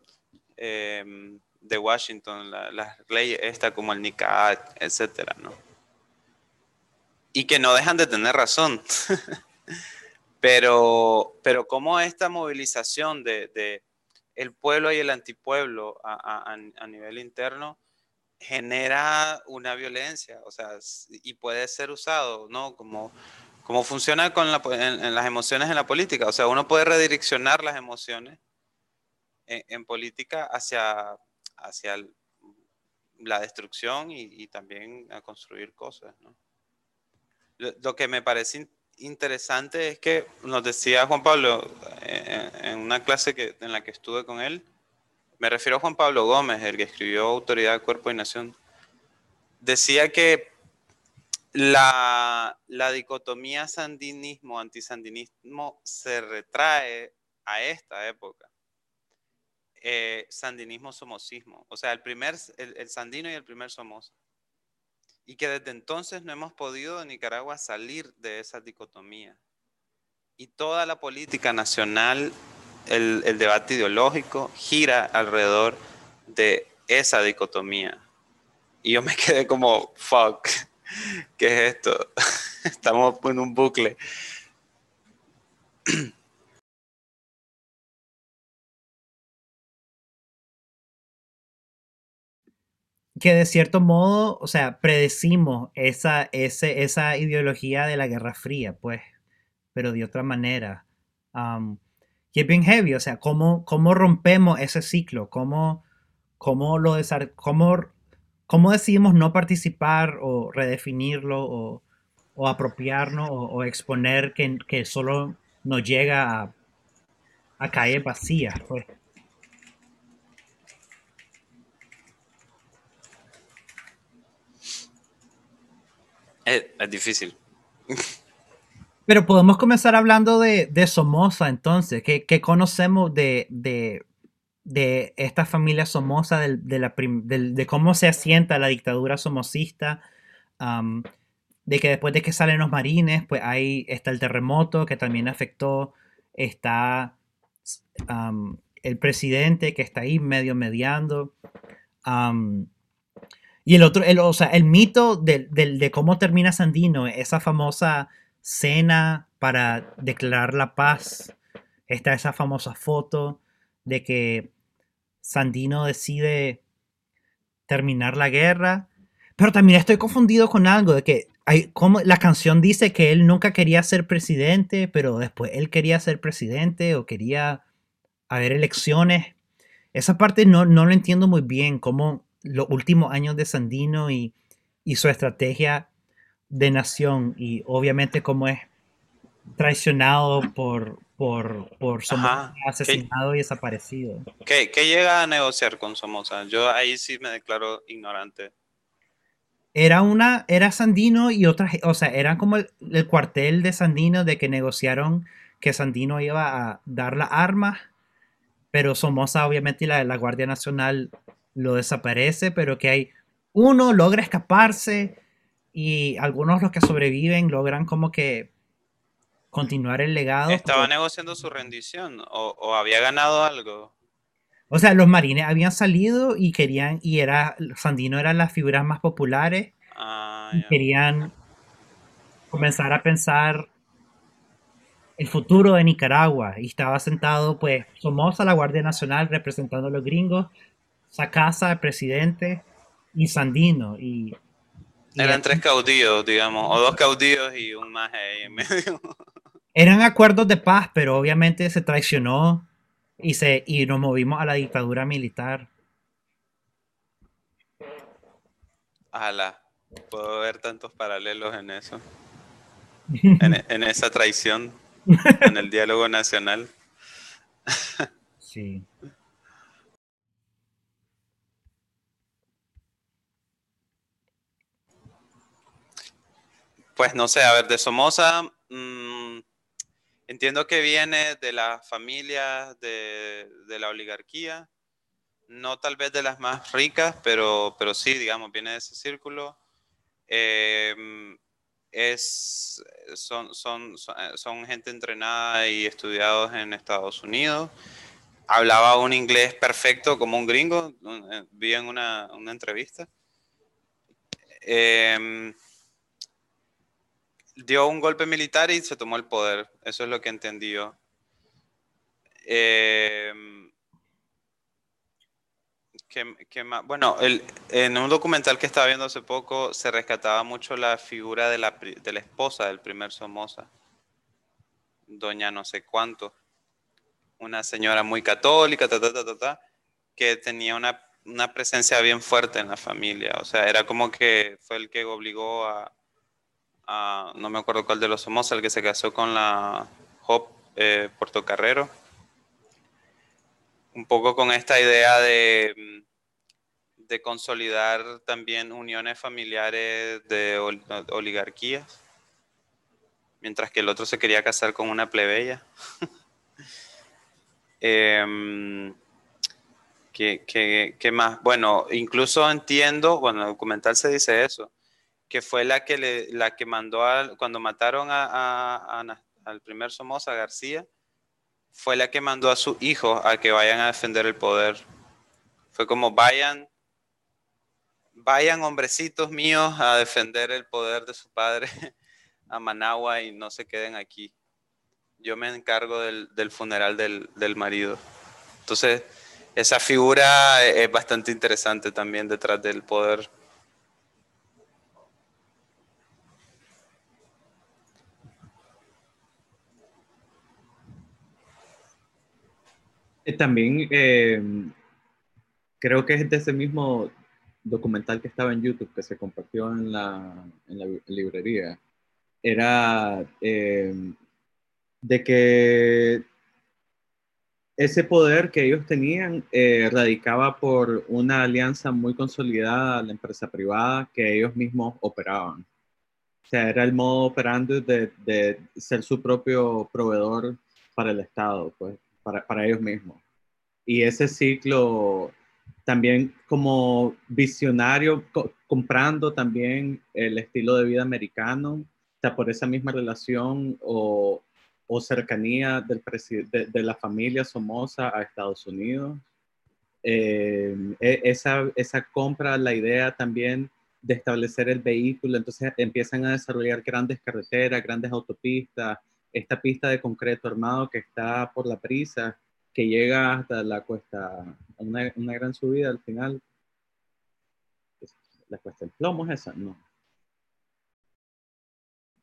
Em, de Washington, las leyes esta como el NICAD, etcétera, ¿no? Y que no dejan de tener razón. Pero, pero cómo esta movilización de, el pueblo y el antipueblo a, a, nivel interno genera una violencia, o sea, y puede ser usado, ¿no? Como, como funciona con en, las emociones en la política, o sea, uno puede redireccionar las emociones en, política hacia, hacia la destrucción y, también a construir cosas, ¿no? Lo, que me parece interesante es que nos decía Juan Pablo eh, en una clase que, en la que estuve con él, me refiero a Juan Pablo Gómez, el que escribió Autoridad, Cuerpo y Nación, decía que la, la dicotomía sandinismo-antisandinismo se retrae a esta época. Eh, sandinismo-somocismo, o sea, el primer, el, el sandino y el primer Somoza y que desde entonces no hemos podido en Nicaragua salir de esa dicotomía. Y toda la política nacional, el, el debate ideológico gira alrededor de esa dicotomía. Y yo me quedé como, fuck, ¿qué es esto? Estamos en un bucle. que de cierto modo, o sea, predecimos esa, esa ideología de la Guerra Fría, pues, pero de otra manera. Um, y es bien heavy, o sea, ¿cómo, cómo rompemos ese ciclo? ¿Cómo, cómo, lo cómo, cómo decidimos no participar o redefinirlo o, o apropiarnos o, exponer que, que, solo nos llega a, a caer vacía? Pues? Es, difícil. Pero podemos comenzar hablando de, Somoza entonces. ¿Qué, conocemos de, de, esta familia Somoza, de, la de, cómo se asienta la dictadura somocista? de que después de que salen los marines, pues ahí está el terremoto que también afectó, está el presidente que está ahí medio mediando. Y el otro, el, o sea, el mito de, cómo termina Sandino, esa famosa cena para declarar la paz, está esa famosa foto de que Sandino decide terminar la guerra. Pero también estoy confundido con algo, de que hay, como, la canción dice que él nunca quería ser presidente, pero después él quería ser presidente o quería haber elecciones. Esa parte no, no lo entiendo muy bien, cómo los últimos años de Sandino y, su estrategia de nación y obviamente como es traicionado por, por, por Somoza, asesinado y desaparecido. ¿Qué, llega a negociar con Somoza? Yo ahí sí me declaro ignorante. Era una, era Sandino y otras, o sea, eran como el, cuartel de Sandino de que negociaron que Sandino iba a dar las armas, pero Somoza obviamente y la, la Guardia Nacional lo desaparece, pero que hay uno logra escaparse y algunos los que sobreviven logran como que continuar el legado. ¿Estaba negociando su rendición o, había ganado algo? O sea, los marines habían salido y querían, y era, Sandino eran las figuras más populares, ah, y querían comenzar a pensar el futuro de Nicaragua. Y estaba sentado, pues, Somoza, la Guardia Nacional, representando a los gringos, Sacasa, el presidente, y Sandino. Y, Eran tres caudillos, digamos, o dos caudillos y un más ahí en medio. Eran acuerdos de paz, pero obviamente se traicionó y, se, y nos movimos a la dictadura militar. Ojalá. Puedo ver tantos paralelos en eso. en, en esa traición, en el diálogo nacional. sí. Pues no sé, a ver, de Somoza, mm, entiendo que viene de la familia de, la oligarquía, no tal vez de las más ricas, pero, pero sí, digamos, viene de ese círculo. Em, es, son, son, son, gente entrenada y estudiados en Estados Unidos. Hablaba un inglés perfecto como un gringo, eh, vi en una, una entrevista. Eh, dio un golpe militar y se tomó el poder. Eso es lo que entendí yo. Em, bueno, en un documental que estaba viendo hace poco se rescataba mucho la figura de la, de la esposa del primer Somoza, doña no sé cuánto, una señora muy católica, que tenía una, una presencia bien fuerte en la familia. O sea, era como que fue el que obligó a, no me acuerdo cuál de los somos, el que se casó con la Hop eh, Portocarrero. Un poco con esta idea de, de consolidar también uniones familiares de oligarquías, mientras que el otro se quería casar con una plebeya. Em, ¿qué, qué, más? Bueno, incluso entiendo, bueno, en el documental se dice eso, que fue la que, la que mandó cuando mataron a, al primer Somoza, García, fue la que mandó a sus hijos a que vayan a defender el poder. Fue como vayan, vayan hombrecitos míos a defender el poder de su padre a Managua y no se queden aquí. Yo me encargo del, del funeral del, del marido. Entonces, esa figura es bastante interesante también detrás del poder También eh, creo que es de ese mismo documental que estaba en YouTube, que se compartió en la, librería, era eh, de que ese poder que ellos tenían eh, radicaba por una alianza muy consolidada a la empresa privada que ellos mismos operaban. O sea, era el modo operando de, de ser su propio proveedor para el Estado, pues, para, para ellos mismos. Y ese ciclo también como visionario, comprando también el estilo de vida americano, sea, por esa misma relación o, o cercanía del de, de, la familia Somoza a Estados Unidos. Eh, e, esa, esa compra, la idea también de establecer el vehículo, entonces empiezan a desarrollar grandes carreteras, grandes autopistas, esta pista de concreto armado que está por la prisa, que llega hasta la cuesta, una, una gran subida al final. La cuesta del plomo es esa, no.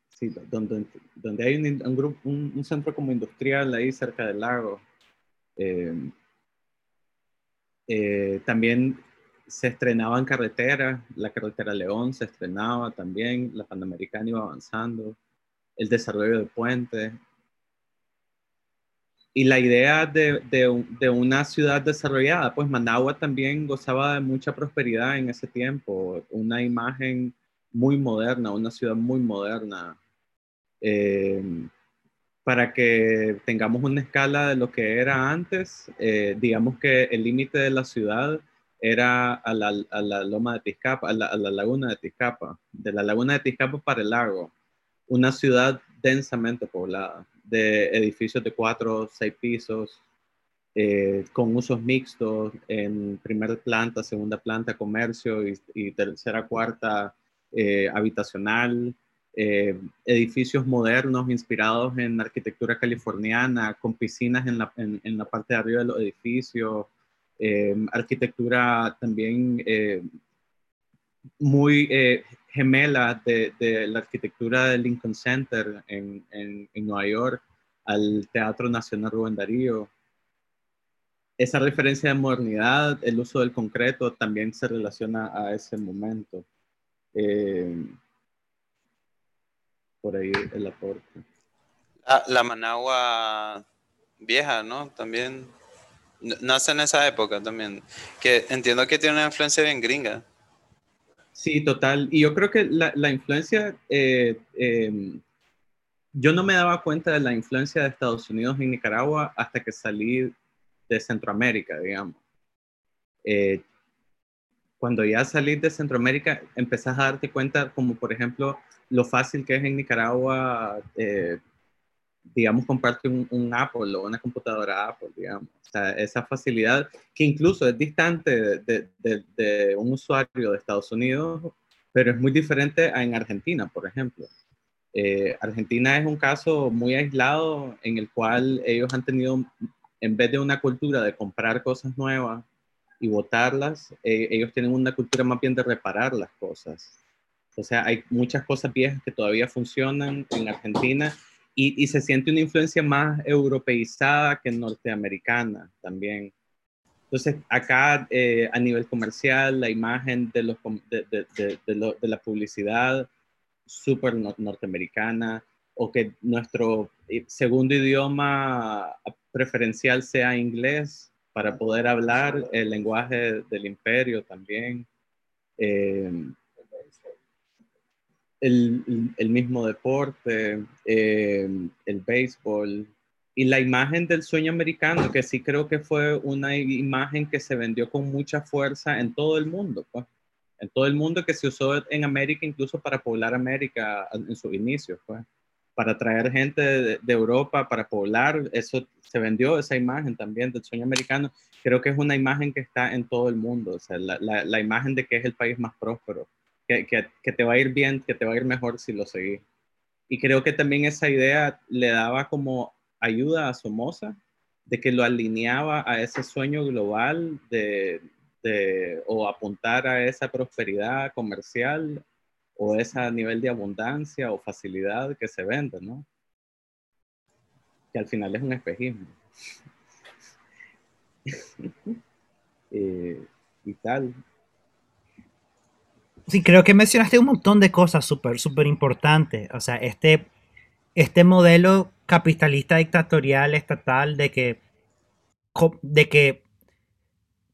Sí, donde, donde hay un, un, grupo, un, centro como industrial ahí cerca del lago. Eh, eh, también se estrenaban carreteras, la carretera León se estrenaba también, la Panamericana iba avanzando, el desarrollo de puentes, y la idea de, de, una ciudad desarrollada, pues Managua también gozaba de mucha prosperidad en ese tiempo, una imagen muy moderna, una ciudad muy moderna. Eh, para que tengamos una escala de lo que era antes, eh, digamos que el límite de la ciudad era a la, a la loma de Tizcapa, a la, a la, laguna de Tizcapa, de la laguna de Tizcapa para el lago, una ciudad densamente poblada de edificios de cuatro seis pisos, eh, con usos mixtos en primera planta, segunda planta, comercio y, tercera, cuarta, eh, habitacional. Eh, edificios modernos inspirados en arquitectura californiana, con piscinas en la, en la parte de arriba de los edificios, arquitectura también muy gemela de, de, la arquitectura del Lincoln Center en, en, en, Nueva York al Teatro Nacional Rubén Darío. Esa referencia de modernidad, el uso del concreto también se relaciona a ese momento. Eh, por ahí el aporte. La, la, Managua vieja, ¿no? También nace en esa época también, que entiendo que tiene una influencia bien gringa. Sí, total. Y yo creo que la, la influencia, eh, eh, yo no me daba cuenta de la influencia de Estados Unidos en Nicaragua hasta que salí de Centroamérica, digamos. Eh, cuando ya salí de Centroamérica, empezás a darte cuenta, como por ejemplo, lo fácil que es en Nicaragua digamos, comparte un, un, Apple o una computadora Apple, digamos. O sea, esa facilidad que incluso es distante de, de, de, un usuario de Estados Unidos, pero es muy diferente a en Argentina, por ejemplo. Eh, Argentina es un caso muy aislado en el cual ellos han tenido, en vez de una cultura de comprar cosas nuevas y botarlas, eh, ellos tienen una cultura más bien de reparar las cosas. O sea, hay muchas cosas viejas que todavía funcionan en Argentina y, se siente una influencia más europeizada que norteamericana también. Entonces, acá eh, a nivel comercial, la imagen de, los, de, de, de la publicidad súper norteamericana, o que nuestro eh, segundo idioma preferencial sea inglés para poder hablar el lenguaje del imperio también. Eh, el, mismo deporte, eh, el béisbol y la imagen del sueño americano, que sí creo que fue una imagen que se vendió con mucha fuerza en todo el mundo, pues. En todo el mundo que se usó en América, incluso para poblar América en sus inicios, pues. Para traer gente de, Europa para poblar, eso se vendió esa imagen también del sueño americano. Creo que es una imagen que está en todo el mundo, o sea, la, la, la imagen de que es el país más próspero que, que, te va a ir bien, que te va a ir mejor si lo seguís. Y creo que también esa idea le daba como ayuda a Somoza, de que lo alineaba a ese sueño global de, de, o apuntar a esa prosperidad comercial o ese nivel de abundancia o facilidad que se vende, ¿no? Que al final es un espejismo. y tal. Sí, creo que mencionaste un montón de cosas súper, súper importantes. O sea, este, este modelo capitalista dictatorial estatal de que, de que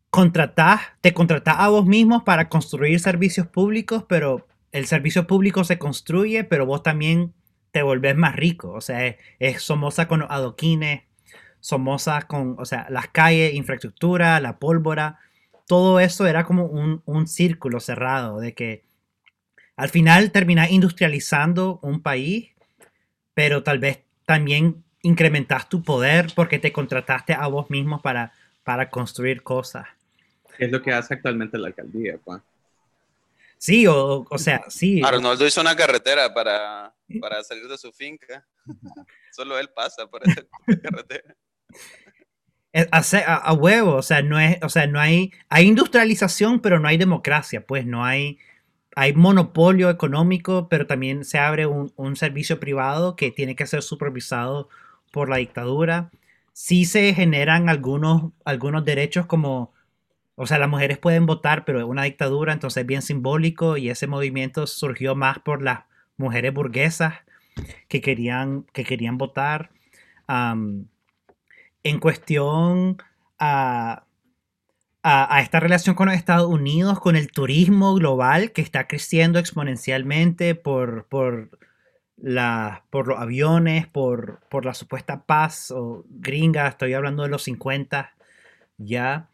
contratás, te contratás a vos mismos para construir servicios públicos, pero el servicio público se construye, pero vos también te volvés más rico. O sea, es, Somoza con adoquines, Somoza con, o sea, las calles, infraestructura, la pólvora. Todo eso era como un, un círculo cerrado de que al final terminás industrializando un país, pero tal vez también incrementas tu poder porque te contrataste a vos mismo para, para construir cosas. Es lo que hace actualmente la alcaldía, Juan. Sí, o, o sea, sí. Arnoldo hizo una carretera para, para salir de su finca. Solo él pasa por esa carretera. A, a, huevo, o sea, no es, o sea, no hay, hay industrialización, pero no hay democracia, pues no hay, hay monopolio económico, pero también se abre un, un servicio privado que tiene que ser supervisado por la dictadura. Sí se generan algunos, algunos derechos como o sea, las mujeres pueden votar, pero es una dictadura, entonces es bien simbólico y ese movimiento surgió más por las mujeres burguesas que querían, que querían votar. En cuestión a, a, esta relación con los Estados Unidos, con el turismo global que está creciendo exponencialmente por, por, la, por los aviones, por, por la supuesta paz o gringa, estoy hablando de los 50 ya.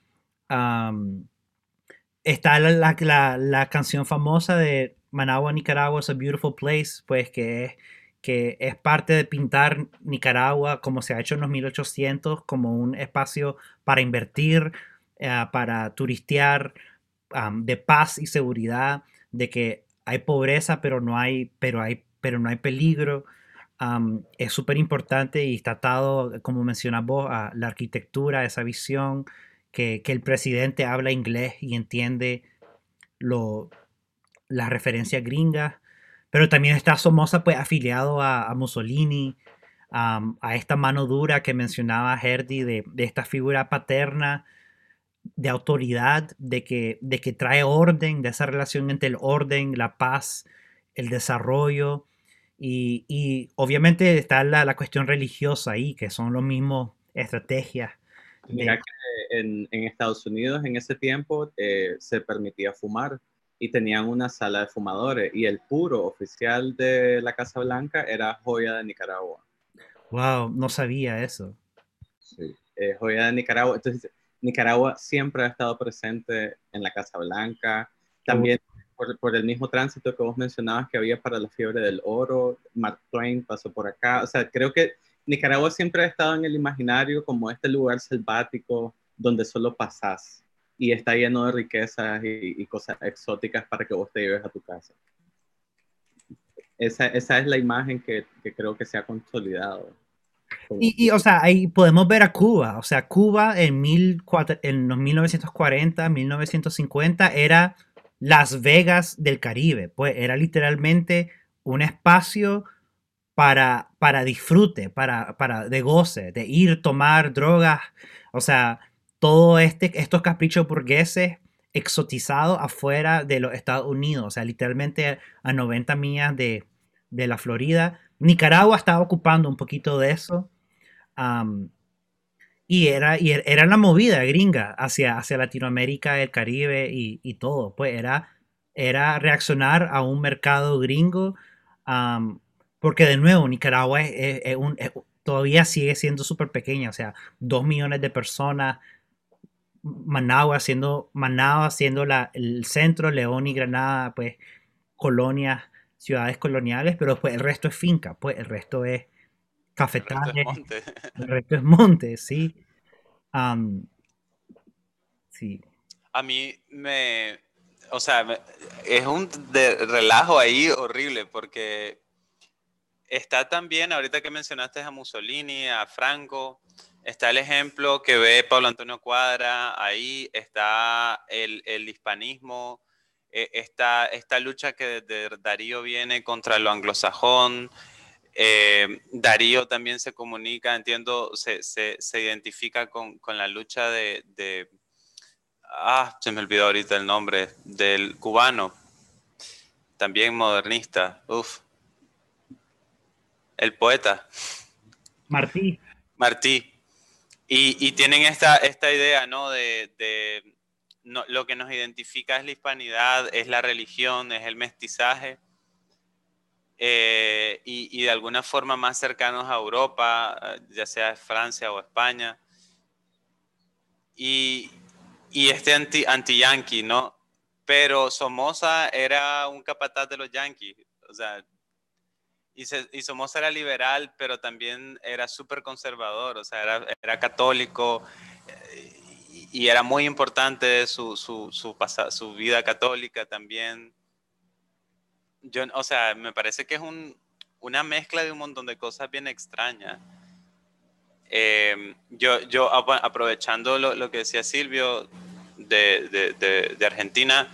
Está la, canción famosa de Managua, Nicaragua es a beautiful place, pues que es, que es parte de pintar Nicaragua como se ha hecho en los 1800, como un espacio para invertir, eh, para turistear, de paz y seguridad, de que hay pobreza, pero no hay, pero hay, pero no hay peligro. es súper importante y está atado, como mencionas vos, la arquitectura, esa visión, que, el presidente habla inglés y entiende lo, las referencias gringas, pero también está Somoza pues afiliado a, Mussolini, a esta mano dura que mencionaba Herdy de, esta figura paterna de autoridad, de que, de que trae orden, de esa relación entre el orden, la paz, el desarrollo. Y, obviamente está la, la, cuestión religiosa ahí, que son los mismos estrategias. Mira que en, en, Estados Unidos en ese tiempo eh, se permitía fumar y tenían una sala de fumadores y el puro oficial de la Casa Blanca era Joya de Nicaragua. Wow, no sabía eso. Sí, eh, Joya de Nicaragua. Entonces, Nicaragua siempre ha estado presente en la Casa Blanca. También por, por, el mismo tránsito que vos mencionabas que había para la fiebre del oro, Mark Twain pasó por acá. O sea, creo que Nicaragua siempre ha estado en el imaginario como este lugar selvático donde solo pasás y está lleno de riquezas y, cosas exóticas para que vos te lleves a tu casa. Esa, esa es la imagen que, creo que se ha consolidado. Y, o sea, ahí podemos ver a Cuba. O sea, Cuba en, mil, en los 1940, 1950 era Las Vegas del Caribe. Pues era literalmente un espacio para, para disfrute, para, para de goce, de ir, tomar drogas, o sea, todo este, estos caprichos burgueses exotizados afuera de los Estados Unidos, o sea, literalmente a 90 millas de, de la Florida. Nicaragua estaba ocupando un poquito de eso. y era, y era la movida gringa hacia, hacia Latinoamérica, el Caribe y, y todo. Pues era, era reaccionar a un mercado gringo porque de nuevo, Nicaragua todavía sigue siendo súper pequeña, o sea, dos millones de personas, Managua siendo, Managua siendo la, el centro, León y Granada, pues colonias, ciudades coloniales, pero pues el resto es finca, pues el resto es cafetales, el resto es monte, sí. sí. A mí me, o sea, es un relajo ahí horrible porque está también, ahorita que mencionaste a Mussolini, a Franco, está el ejemplo que ve Pablo Antonio Cuadra, ahí está el, hispanismo, eh, está esta lucha que de Darío viene contra lo anglosajón, Eh, Darío también se comunica, entiendo, se, identifica con, la lucha de, Ah, se me olvidó ahorita el nombre, del cubano, también modernista, uf. El poeta. Martí. Martí. Y, tienen esta, esta idea, ¿no? De, lo que nos identifica es la hispanidad, es la religión, es el mestizaje. Eh, y, de alguna forma más cercanos a Europa, ya sea Francia o España. Y, este anti, anti-yankee, ¿no? Pero Somoza era un capataz de los yankees, o sea, y, Somoza era liberal, pero también era súper conservador, o sea, era, era católico eh, y, era muy importante su, su, su, su, vida católica también. Yo, o sea, me parece que es un, una mezcla de un montón de cosas bien extrañas. Em, yo, yo aprovechando lo, lo, que decía Silvio de, de, de Argentina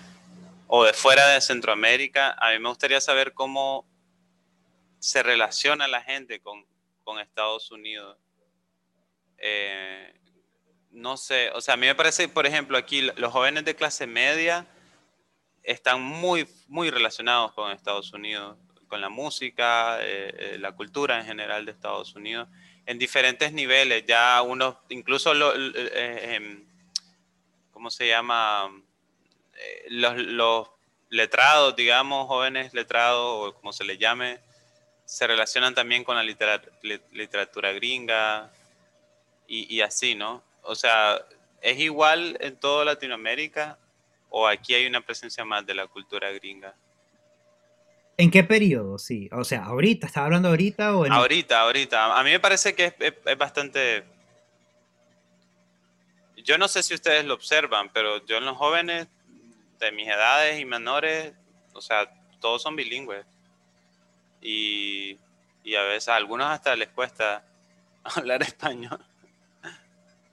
o de fuera de Centroamérica, a mí me gustaría saber cómo se relaciona la gente con, Estados Unidos. Eh, no sé, o sea, a mí me parece, por ejemplo, aquí los jóvenes de clase media están muy, muy relacionados con Estados Unidos, con la música, eh, eh, la cultura en general de Estados Unidos, en diferentes niveles, ya unos, incluso, em, ¿cómo se llama? Los, los, letrados, digamos, jóvenes letrados, o como se les llame, se relacionan también con la literatura, gringa y, así, ¿no? O sea, ¿es igual en toda Latinoamérica o aquí hay una presencia más de la cultura gringa? ¿En qué periodo? Sí, o sea, ahorita, ¿estás hablando ahorita o en... Ahorita, ahorita. A mí me parece que es, bastante... Yo no sé si ustedes lo observan, pero yo en los jóvenes de mis edades y menores, o sea, todos son bilingües y, a veces a algunos hasta les cuesta hablar español.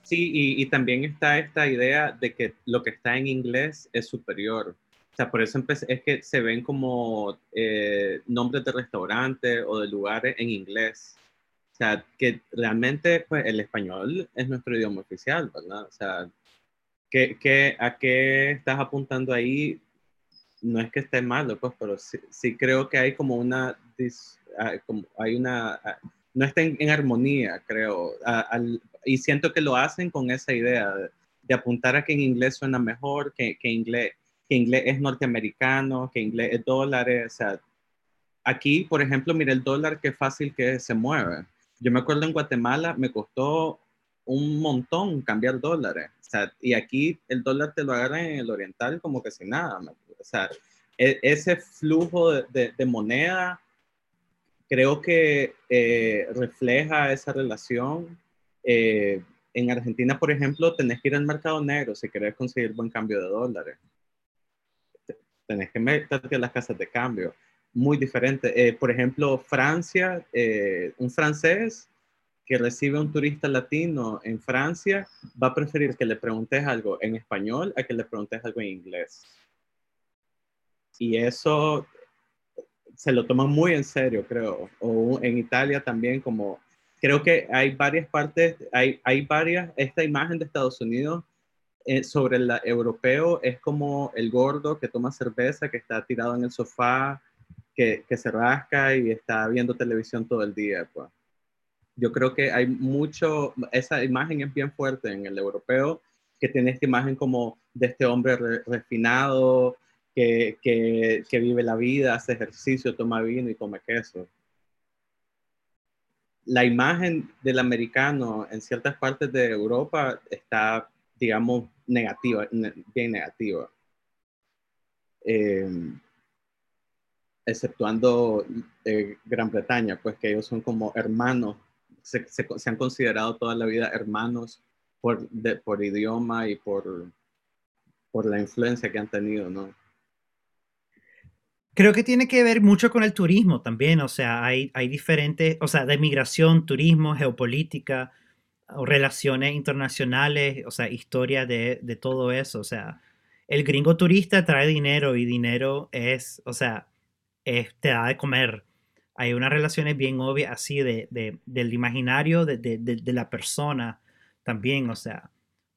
Sí, y, también está esta idea de que lo que está en inglés es superior. O sea, por eso es que se ven como eh, nombres de restaurantes o de lugares en inglés. O sea, que realmente pues, el español es nuestro idioma oficial, ¿verdad? O sea, ¿qué, a qué estás apuntando ahí? No es que esté malo, pues, pero sí creo que hay como una Ah, hay una, ah, no está en, armonía, creo, y siento que lo hacen con esa idea de, apuntar a que en inglés suena mejor, que, que, inglés, que inglés es norteamericano, que inglés es dólares, o sea, aquí, por ejemplo, mira el dólar, qué fácil que se mueve. Yo me acuerdo en Guatemala, me costó un montón cambiar dólares. O sea, y aquí el dólar te lo agarran en el oriental como que sin nada. O sea, e, ese flujo de, de moneda creo que eh, refleja esa relación. Eh, en Argentina, por ejemplo, tenés que ir al mercado negro si querés conseguir buen cambio de dólares. Tenés que meterte a las casas de cambio. Muy diferente. Eh, por ejemplo, Francia, un francés que recibe a un turista latino en Francia va a preferir que le preguntes algo en español a que le preguntes algo en inglés. Y eso se lo toman muy en serio, creo. O en Italia también, como creo que hay varias partes, hay, hay varias, esta imagen de Estados Unidos eh, sobre el europeo es como el gordo que toma cerveza, que está tirado en el sofá, que, que se rasca y está viendo televisión todo el día. Pues. Yo creo que hay mucho, esa imagen es bien fuerte en el europeo, que tiene esta imagen como de este hombre refinado, que, vive la vida, hace ejercicio, toma vino y come queso. La imagen del americano en ciertas partes de Europa está, digamos, negativa, bien negativa. Em, exceptuando eh, Gran Bretaña, pues que ellos son como hermanos, se, han considerado toda la vida hermanos por, idioma y por, por la influencia que han tenido, ¿no? Creo que tiene que ver mucho con el turismo también, o sea, hay, hay diferentes, o sea, de migración, turismo, geopolítica, o relaciones internacionales, o sea, historia de, de, todo eso, o sea, el gringo turista trae dinero y dinero es, o sea, te da de comer. hay unas relaciones bien obvias así de, del imaginario de, de, la persona también, o sea,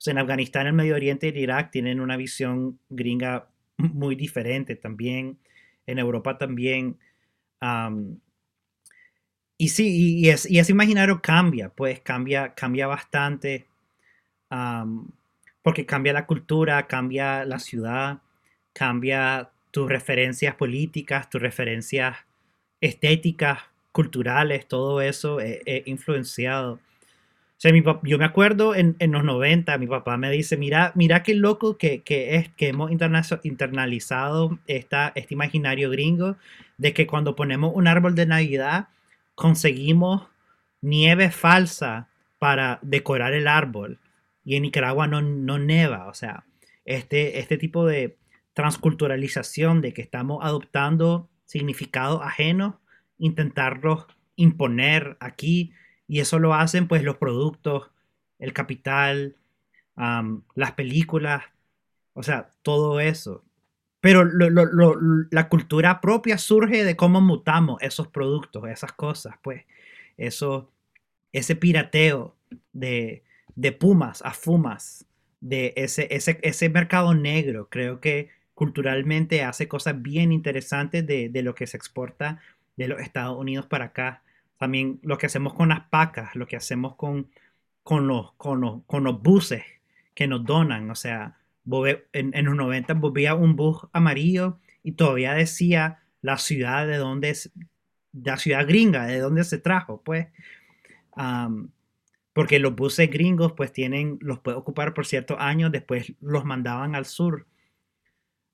en Afganistán, el Medio Oriente y Irak tienen una visión gringa muy diferente también, en Europa también. y sí, y, ese imaginario cambia, pues cambia, cambia bastante, porque cambia la cultura, cambia la ciudad, cambia tus referencias políticas, tus referencias estéticas, culturales, todo eso es, influenciado. O sea, yo me acuerdo en, los 90, mi papá me dice, mira, mira qué loco que, es que hemos internalizado esta, este imaginario gringo de que cuando ponemos un árbol de Navidad conseguimos nieve falsa para decorar el árbol. Y en Nicaragua no, no neva. O sea, este, este tipo de transculturalización de que estamos adoptando significados ajenos intentarlos imponer aquí y eso lo hacen pues los productos, el capital, las películas, o sea, todo eso. Pero la cultura propia surge de cómo mutamos esos productos, esas cosas, pues, eso, ese pirateo de, pumas a fumas, de ese, ese, ese mercado negro, creo que culturalmente hace cosas bien interesantes de, de lo que se exporta de los Estados Unidos para acá. También lo que hacemos con las pacas, lo que hacemos con, con, los, con, los, buses que nos donan. O sea, en, en los 90 volvía un bus amarillo y todavía decía la ciudad de donde es, la ciudad gringa, de donde se trajo, pues. porque los buses gringos, pues tienen, los puede ocupar por ciertos años, después los mandaban al sur.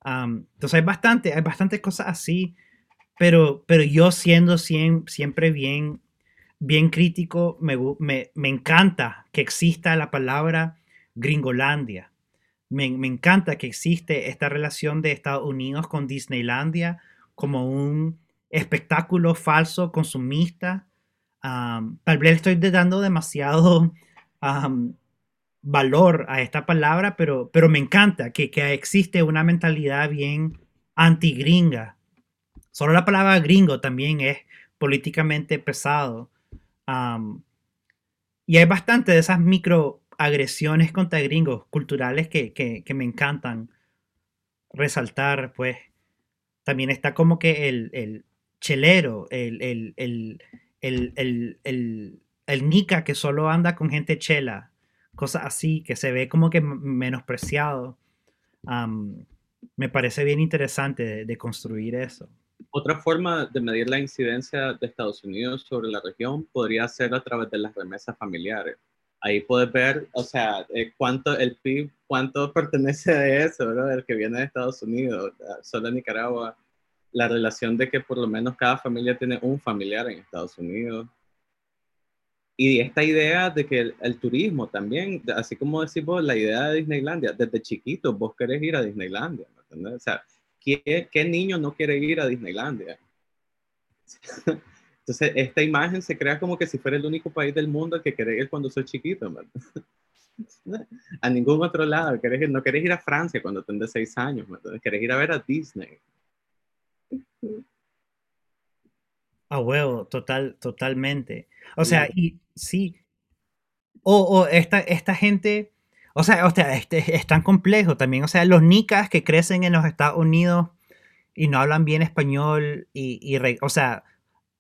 entonces hay bastante, hay bastantes cosas así. Pero, pero yo siendo siempre bien, bien crítico, me, me, encanta que exista la palabra Gringolandia. Me, encanta que existe esta relación de Estados Unidos con Disneylandia como un espectáculo falso, consumista. tal vez estoy dando demasiado valor a esta palabra, pero, pero me encanta que, que existe una mentalidad bien antigringa Solo la palabra gringo también es políticamente pesado. y hay bastante de esas microagresiones contra gringos culturales que, me encantan resaltar, pues también está como que el, el chelero, el, el, el, nica que solo anda con gente chela, cosas así, que se ve como que menospreciado. me parece bien interesante de construir eso. Otra forma de medir la incidencia de Estados Unidos sobre la región podría ser a través de las remesas familiares. Ahí puedes ver, o sea, eh, cuánto el PIB, cuánto pertenece de eso, ¿verdad? El que viene de Estados Unidos, solo en Nicaragua. La relación de que por lo menos cada familia tiene un familiar en Estados Unidos. Y esta idea de que el, turismo también, así como decimos la idea de Disneylandia, desde chiquito vos querés ir a Disneylandia, ¿me O sea, ¿qué, niño no quiere ir a Disneylandia? Entonces, esta imagen se crea como que si fuera el único país del mundo que quiere ir cuando soy chiquito, A ningún otro lado. no querés ir a Francia cuando tenés seis años, Querés ir a ver a Disney. A huevo, total, totalmente. O sea, y sí. O, esta, esta gente o sea, o sea este, es tan complejo también. O sea, los nicas que crecen en los Estados Unidos y no hablan bien español y, o sea,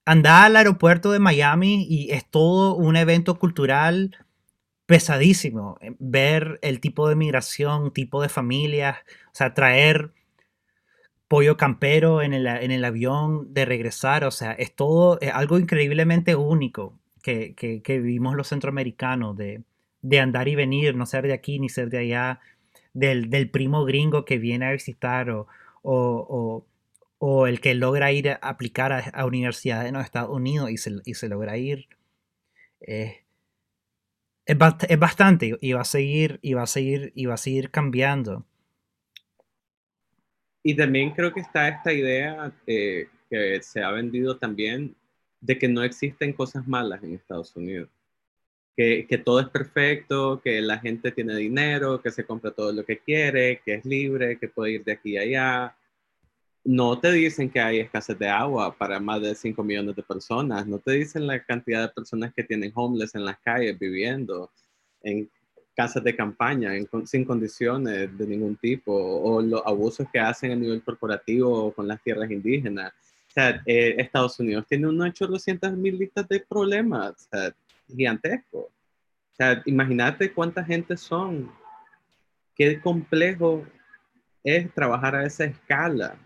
andar al aeropuerto de Miami y es todo un evento cultural pesadísimo. Ver el tipo de migración, tipo de familias, o sea, traer pollo campero en el, en el avión de regresar, o sea, es todo algo increíblemente único que, que, que vivimos los centroamericanos de, de andar y venir, no ser de aquí ni ser de allá, del, primo gringo que viene a visitar o, o, el que logra ir a aplicar a, universidades en los Estados Unidos y se, logra ir. es, bastante y va a seguir y va a seguir y va a seguir cambiando. Y también creo que está esta idea que se ha vendido también de que no existen cosas malas en Estados Unidos que, todo es perfecto, que la gente tiene dinero, que se compra todo lo que quiere, que es libre, que puede ir de aquí a allá. no te dicen que hay escasez de agua para más de 5 millones de personas, no te dicen la cantidad de personas que tienen homeless en las calles viviendo en casas de campaña sin condiciones de ningún tipo, o los abusos que hacen a nivel corporativo con las tierras indígenas. O sea, eh, Estados Unidos tiene unos 800 mil listas de problemas, o sea, gigantescos. O sea, imagínate cuánta gente son, qué complejo es trabajar a esa escala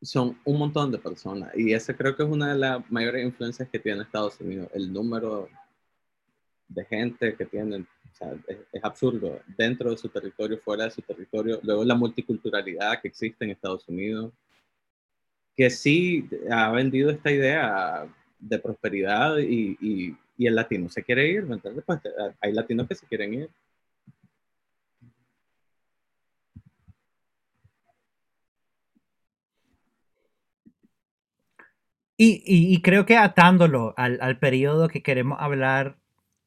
son un montón de personas y esa creo que es una de las mayores influencias que tiene Estados Unidos, el número de gente que tienen, es, absurdo, dentro de su territorio, fuera de su territorio, luego la multiculturalidad que existe en Estados Unidos, que sí ha vendido esta idea de prosperidad y, el latino se quiere ir, ¿me Pues hay latinos que se quieren ir. Y, creo que atándolo al, al, periodo que queremos hablar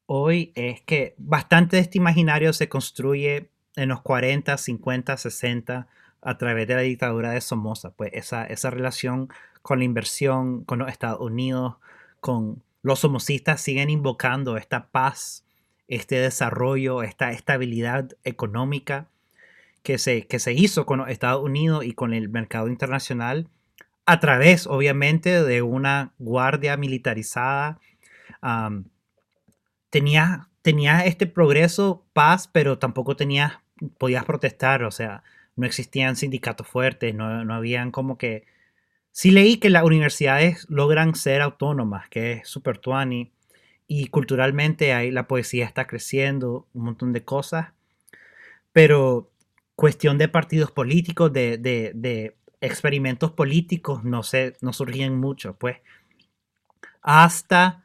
hoy es que bastante de este imaginario se construye en los 40, 50, 60 a través de la dictadura de Somoza. Pues esa, esa relación con la inversión, con los Estados Unidos, con los somocistas siguen invocando esta paz, este desarrollo, esta estabilidad económica que se, que se hizo con los Estados Unidos y con el mercado internacional a través, obviamente, de una guardia militarizada. tenía, tenía este progreso, paz, pero tampoco tenías, podías protestar, o sea, no existían sindicatos fuertes, no, no habían como que... Sí leí que las universidades logran ser autónomas, que es super tuani, y culturalmente ahí la poesía está creciendo, un montón de cosas, pero cuestión de partidos políticos, de, de, de experimentos políticos no, se, no surgían mucho, pues, hasta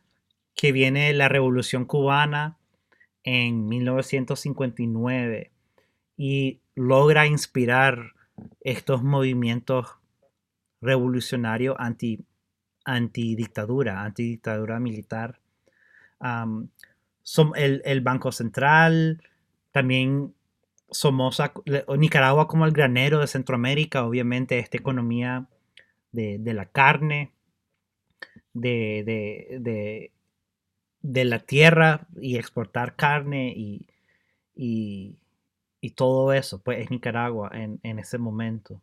que viene la Revolución Cubana en 1959 y logra inspirar estos movimientos revolucionarios anti, antidictadura, antidictadura militar. el, Banco Central también Somoza, Nicaragua como el granero de Centroamérica, obviamente esta economía de, la carne, de, de, la tierra y exportar carne y, todo eso, pues es Nicaragua en, ese momento.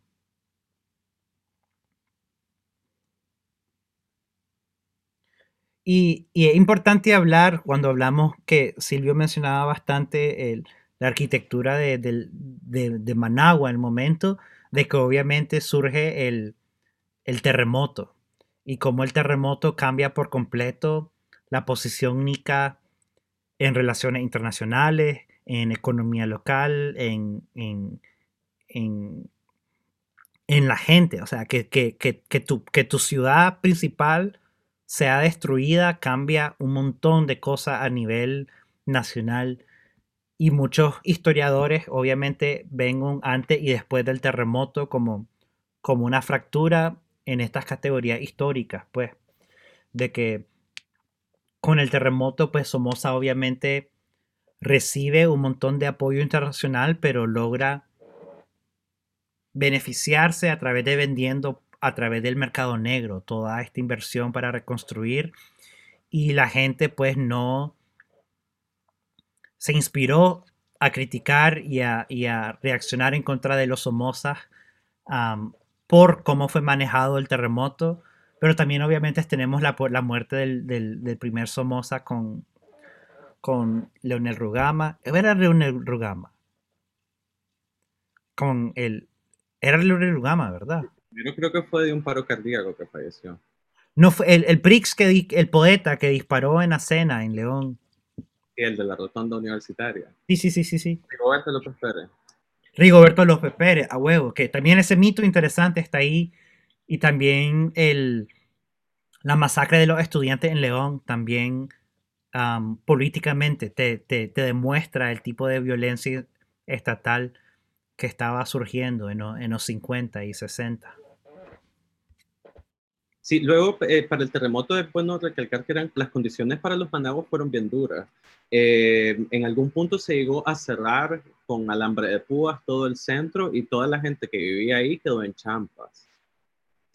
Y, y, es importante hablar cuando hablamos que Silvio mencionaba bastante el, la arquitectura de, Managua en el momento de que obviamente surge el, terremoto y cómo el terremoto cambia por completo la posición nica en relaciones internacionales, en economía local, en, en, la gente. O sea, que, que, que, tu, que tu ciudad principal sea destruida cambia un montón de cosas a nivel nacional y muchos historiadores obviamente ven un antes y después del terremoto como, como una fractura en estas categorías históricas, pues, de que con el terremoto, pues Somoza obviamente recibe un montón de apoyo internacional, pero logra beneficiarse a través de vendiendo a través del mercado negro toda esta inversión para reconstruir. Y la gente pues no se inspiró a criticar y a, reaccionar en contra de los Somozas por cómo fue manejado el terremoto, pero también obviamente tenemos la, la muerte del, primer Somoza con, con Leonel Rugama. Era Leonel Rugama. Con el... Era Leonel Rugama, ¿verdad? Yo creo que fue de un paro cardíaco que falleció. No, fue el, el Prix, que, el poeta que disparó en Acena, en León el de la rotonda universitaria. Sí, sí, sí, sí, sí. Rigoberto López Pérez. Rigoberto López Pérez, a huevo, que también ese mito interesante está ahí. Y también el, la masacre de los estudiantes en León, también políticamente te, te, demuestra el tipo de violencia estatal que estaba surgiendo en, en los 50 y 60. Sí, luego eh, para el terremoto es bueno recalcar que eran, las condiciones para los managos fueron bien duras. Eh, en algún punto se llegó a cerrar con alambre de púas todo el centro y toda la gente que vivía ahí quedó en champas.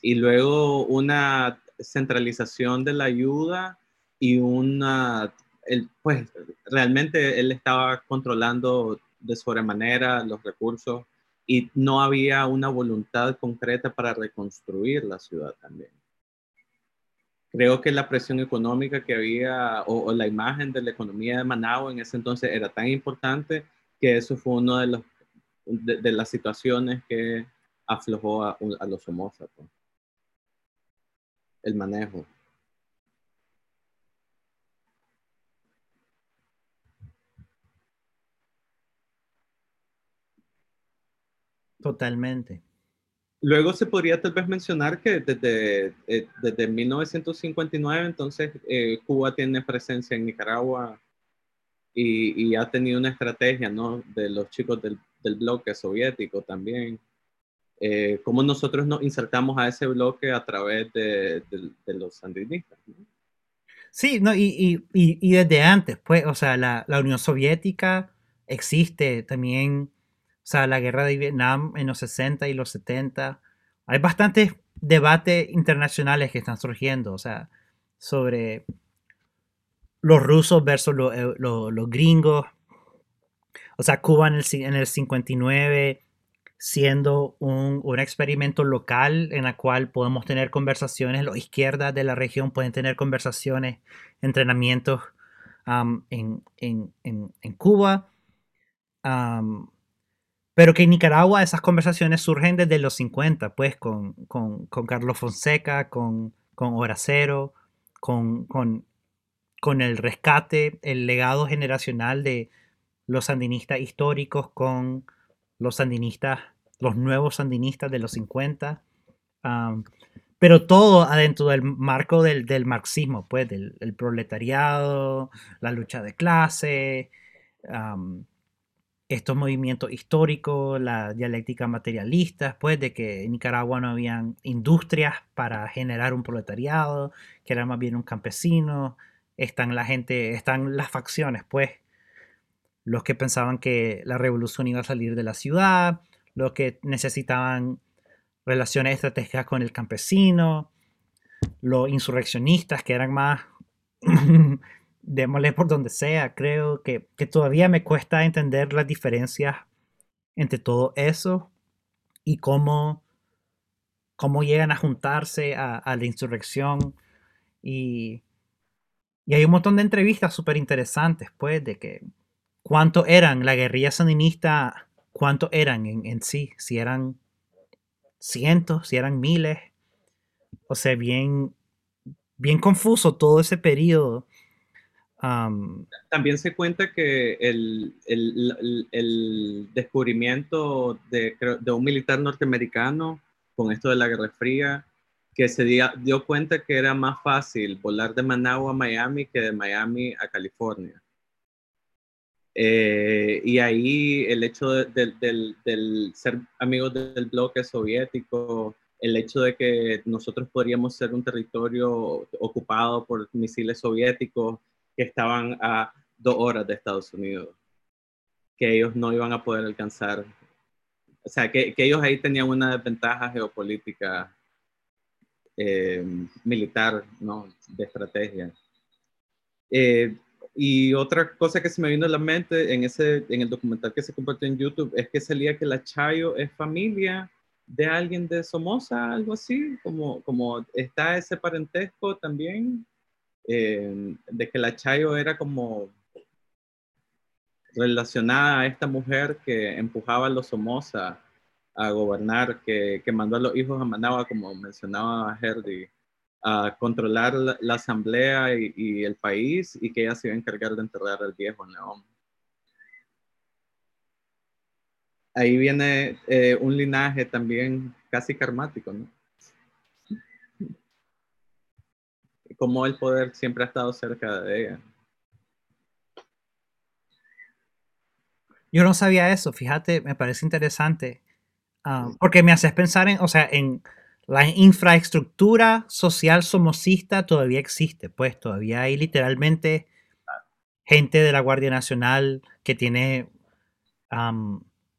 Y luego una centralización de la ayuda y una, el, pues realmente él estaba controlando de sobremanera los recursos y no había una voluntad concreta para reconstruir la ciudad también creo que la presión económica que había o, la imagen de la economía de Managua en ese entonces era tan importante que eso fue una de, los, de, las situaciones que aflojó a, los Somoza. Pues. El manejo. Totalmente. Luego se podría tal vez mencionar que desde, eh, desde 1959 entonces eh, Cuba tiene presencia en Nicaragua y, ha tenido una estrategia ¿no? de los chicos del, del bloque soviético también. Eh, cómo nosotros nos insertamos a ese bloque a través de, de, los sandinistas. Sí, no, y, y, y, desde antes, pues, o sea, la, la Unión Soviética existe también o sea, la guerra de Vietnam en los 60 y los 70. Hay bastantes debates internacionales que están surgiendo, o sea, sobre los rusos versus los, los, gringos. O sea, Cuba en el, en el 59 siendo un, un, experimento local en la cual podemos tener conversaciones, los izquierdas de la región pueden tener conversaciones, entrenamientos en, en, en, Cuba. Pero que en Nicaragua esas conversaciones surgen desde los 50, pues con, con, con Carlos Fonseca, con, con Horacero, con, con, con el rescate, el legado generacional de los sandinistas históricos con los sandinistas, los nuevos sandinistas de los 50. pero todo adentro del marco del, del marxismo, pues, del el proletariado, la lucha de clase, estos movimientos históricos, la dialéctica materialista, después de que en Nicaragua no habían industrias para generar un proletariado, que era más bien un campesino, están la gente, están las facciones, pues, los que pensaban que la revolución iba a salir de la ciudad, los que necesitaban relaciones estratégicas con el campesino, los insurreccionistas que eran más démosle por donde sea. Creo que, todavía me cuesta entender las diferencias entre todo eso y cómo, cómo llegan a juntarse a, la insurrección. Y, y, hay un montón de entrevistas súper interesantes, pues, de que cuánto eran la guerrilla sandinista, cuánto eran en, en sí, si eran cientos, si eran miles. O sea, bien, bien confuso todo ese periodo también se cuenta que el, descubrimiento de, de, un militar norteamericano con esto de la Guerra Fría, que se dio, cuenta que era más fácil volar de Managua a Miami que de Miami a California. Eh, y ahí el hecho del, del ser amigos del bloque soviético, el hecho de que nosotros podríamos ser un territorio ocupado por misiles soviéticos, que estaban a dos horas de Estados Unidos, que ellos no iban a poder alcanzar. O sea, que, que ellos ahí tenían una desventaja geopolítica eh, militar, ¿no? De estrategia. Eh, y otra cosa que se me vino a la mente en, ese, en el documental que se compartió en YouTube es que salía que la Chayo es familia de alguien de Somoza, algo así, como, como está ese parentesco también. Eh, de que la Chayo era como relacionada a esta mujer que empujaba a los Somoza a gobernar, que, que, mandó a los hijos a Managua, como mencionaba Herdy, a controlar la, asamblea y, el país y que ella se iba a encargar de enterrar al viejo León. Ahí viene eh, un linaje también casi karmático, ¿no? Cómo el poder siempre ha estado cerca de ella. Yo no sabía eso, fíjate, me parece interesante, ah, porque me haces pensar en, o sea, en la infraestructura social somocista todavía existe, pues todavía hay literalmente gente de la Guardia Nacional que tiene,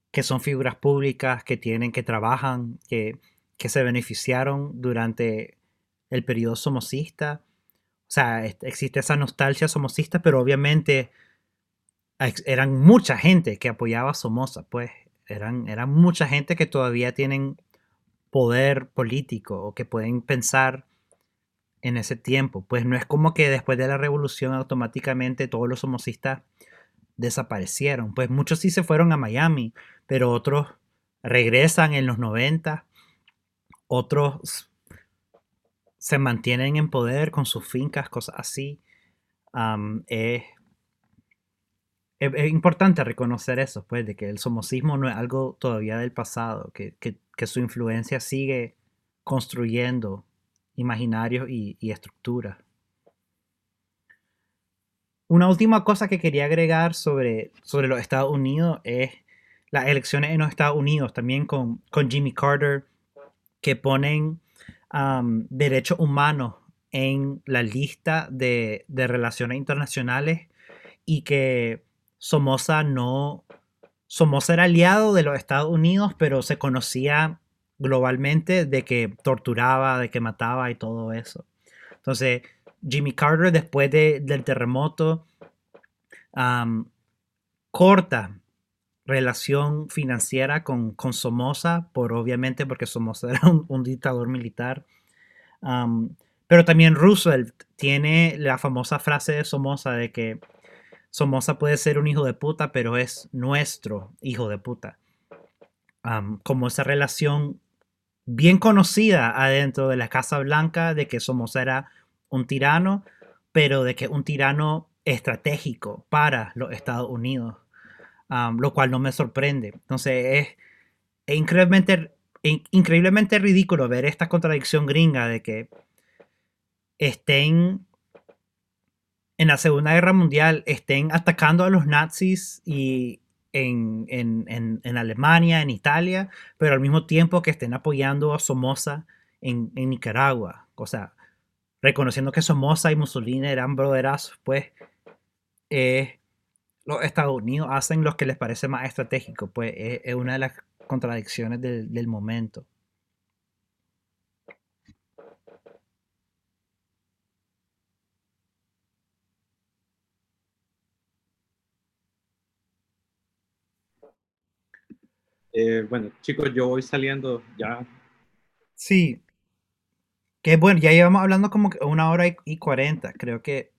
que son figuras públicas, que tienen, que trabajan, que, que se beneficiaron durante el periodo somocista. O sea, existe esa nostalgia somocista, pero obviamente eran mucha gente que apoyaba a Somoza, pues eran, eran mucha gente que todavía tienen poder político o que pueden pensar en ese tiempo. Pues no es como que después de la revolución automáticamente todos los somocistas desaparecieron. Pues muchos sí se fueron a Miami, pero otros regresan en los 90, otros se mantienen en poder con sus fincas, cosas así. es, importante reconocer eso, pues, de que el somocismo no es algo todavía del pasado, que, su influencia sigue construyendo imaginarios y, y estructuras. Una última cosa que quería agregar sobre, sobre los Estados Unidos es las elecciones en los Estados Unidos, también con, con Jimmy Carter, que ponen derechos humanos en la lista de, relaciones internacionales y que Somoza no... Somoza era aliado de los Estados Unidos, pero se conocía globalmente de que torturaba, de que mataba y todo eso. Entonces, Jimmy Carter, después del terremoto, corta relación financiera con, con, Somoza, por obviamente porque Somoza era un, dictador militar. pero también Roosevelt tiene la famosa frase de Somoza de que Somoza puede ser un hijo de puta, pero es nuestro hijo de puta. como esa relación bien conocida adentro de la Casa Blanca de que Somoza era un tirano, pero de que un tirano estratégico para los Estados Unidos lo cual no me sorprende. Entonces es, increíblemente, increíblemente ridículo ver esta contradicción gringa de que estén en la Segunda Guerra Mundial, estén atacando a los nazis y en, Alemania, en Italia, pero al mismo tiempo que estén apoyando a Somoza en, Nicaragua. O sea, reconociendo que Somoza y Mussolini eran broderazos, pues es los Estados Unidos hacen lo que les parece más estratégico, pues es, una de las contradicciones del, momento. Eh, bueno, chicos, yo voy saliendo ya. Sí. Que bueno, ya llevamos hablando como una hora y cuarenta. Creo que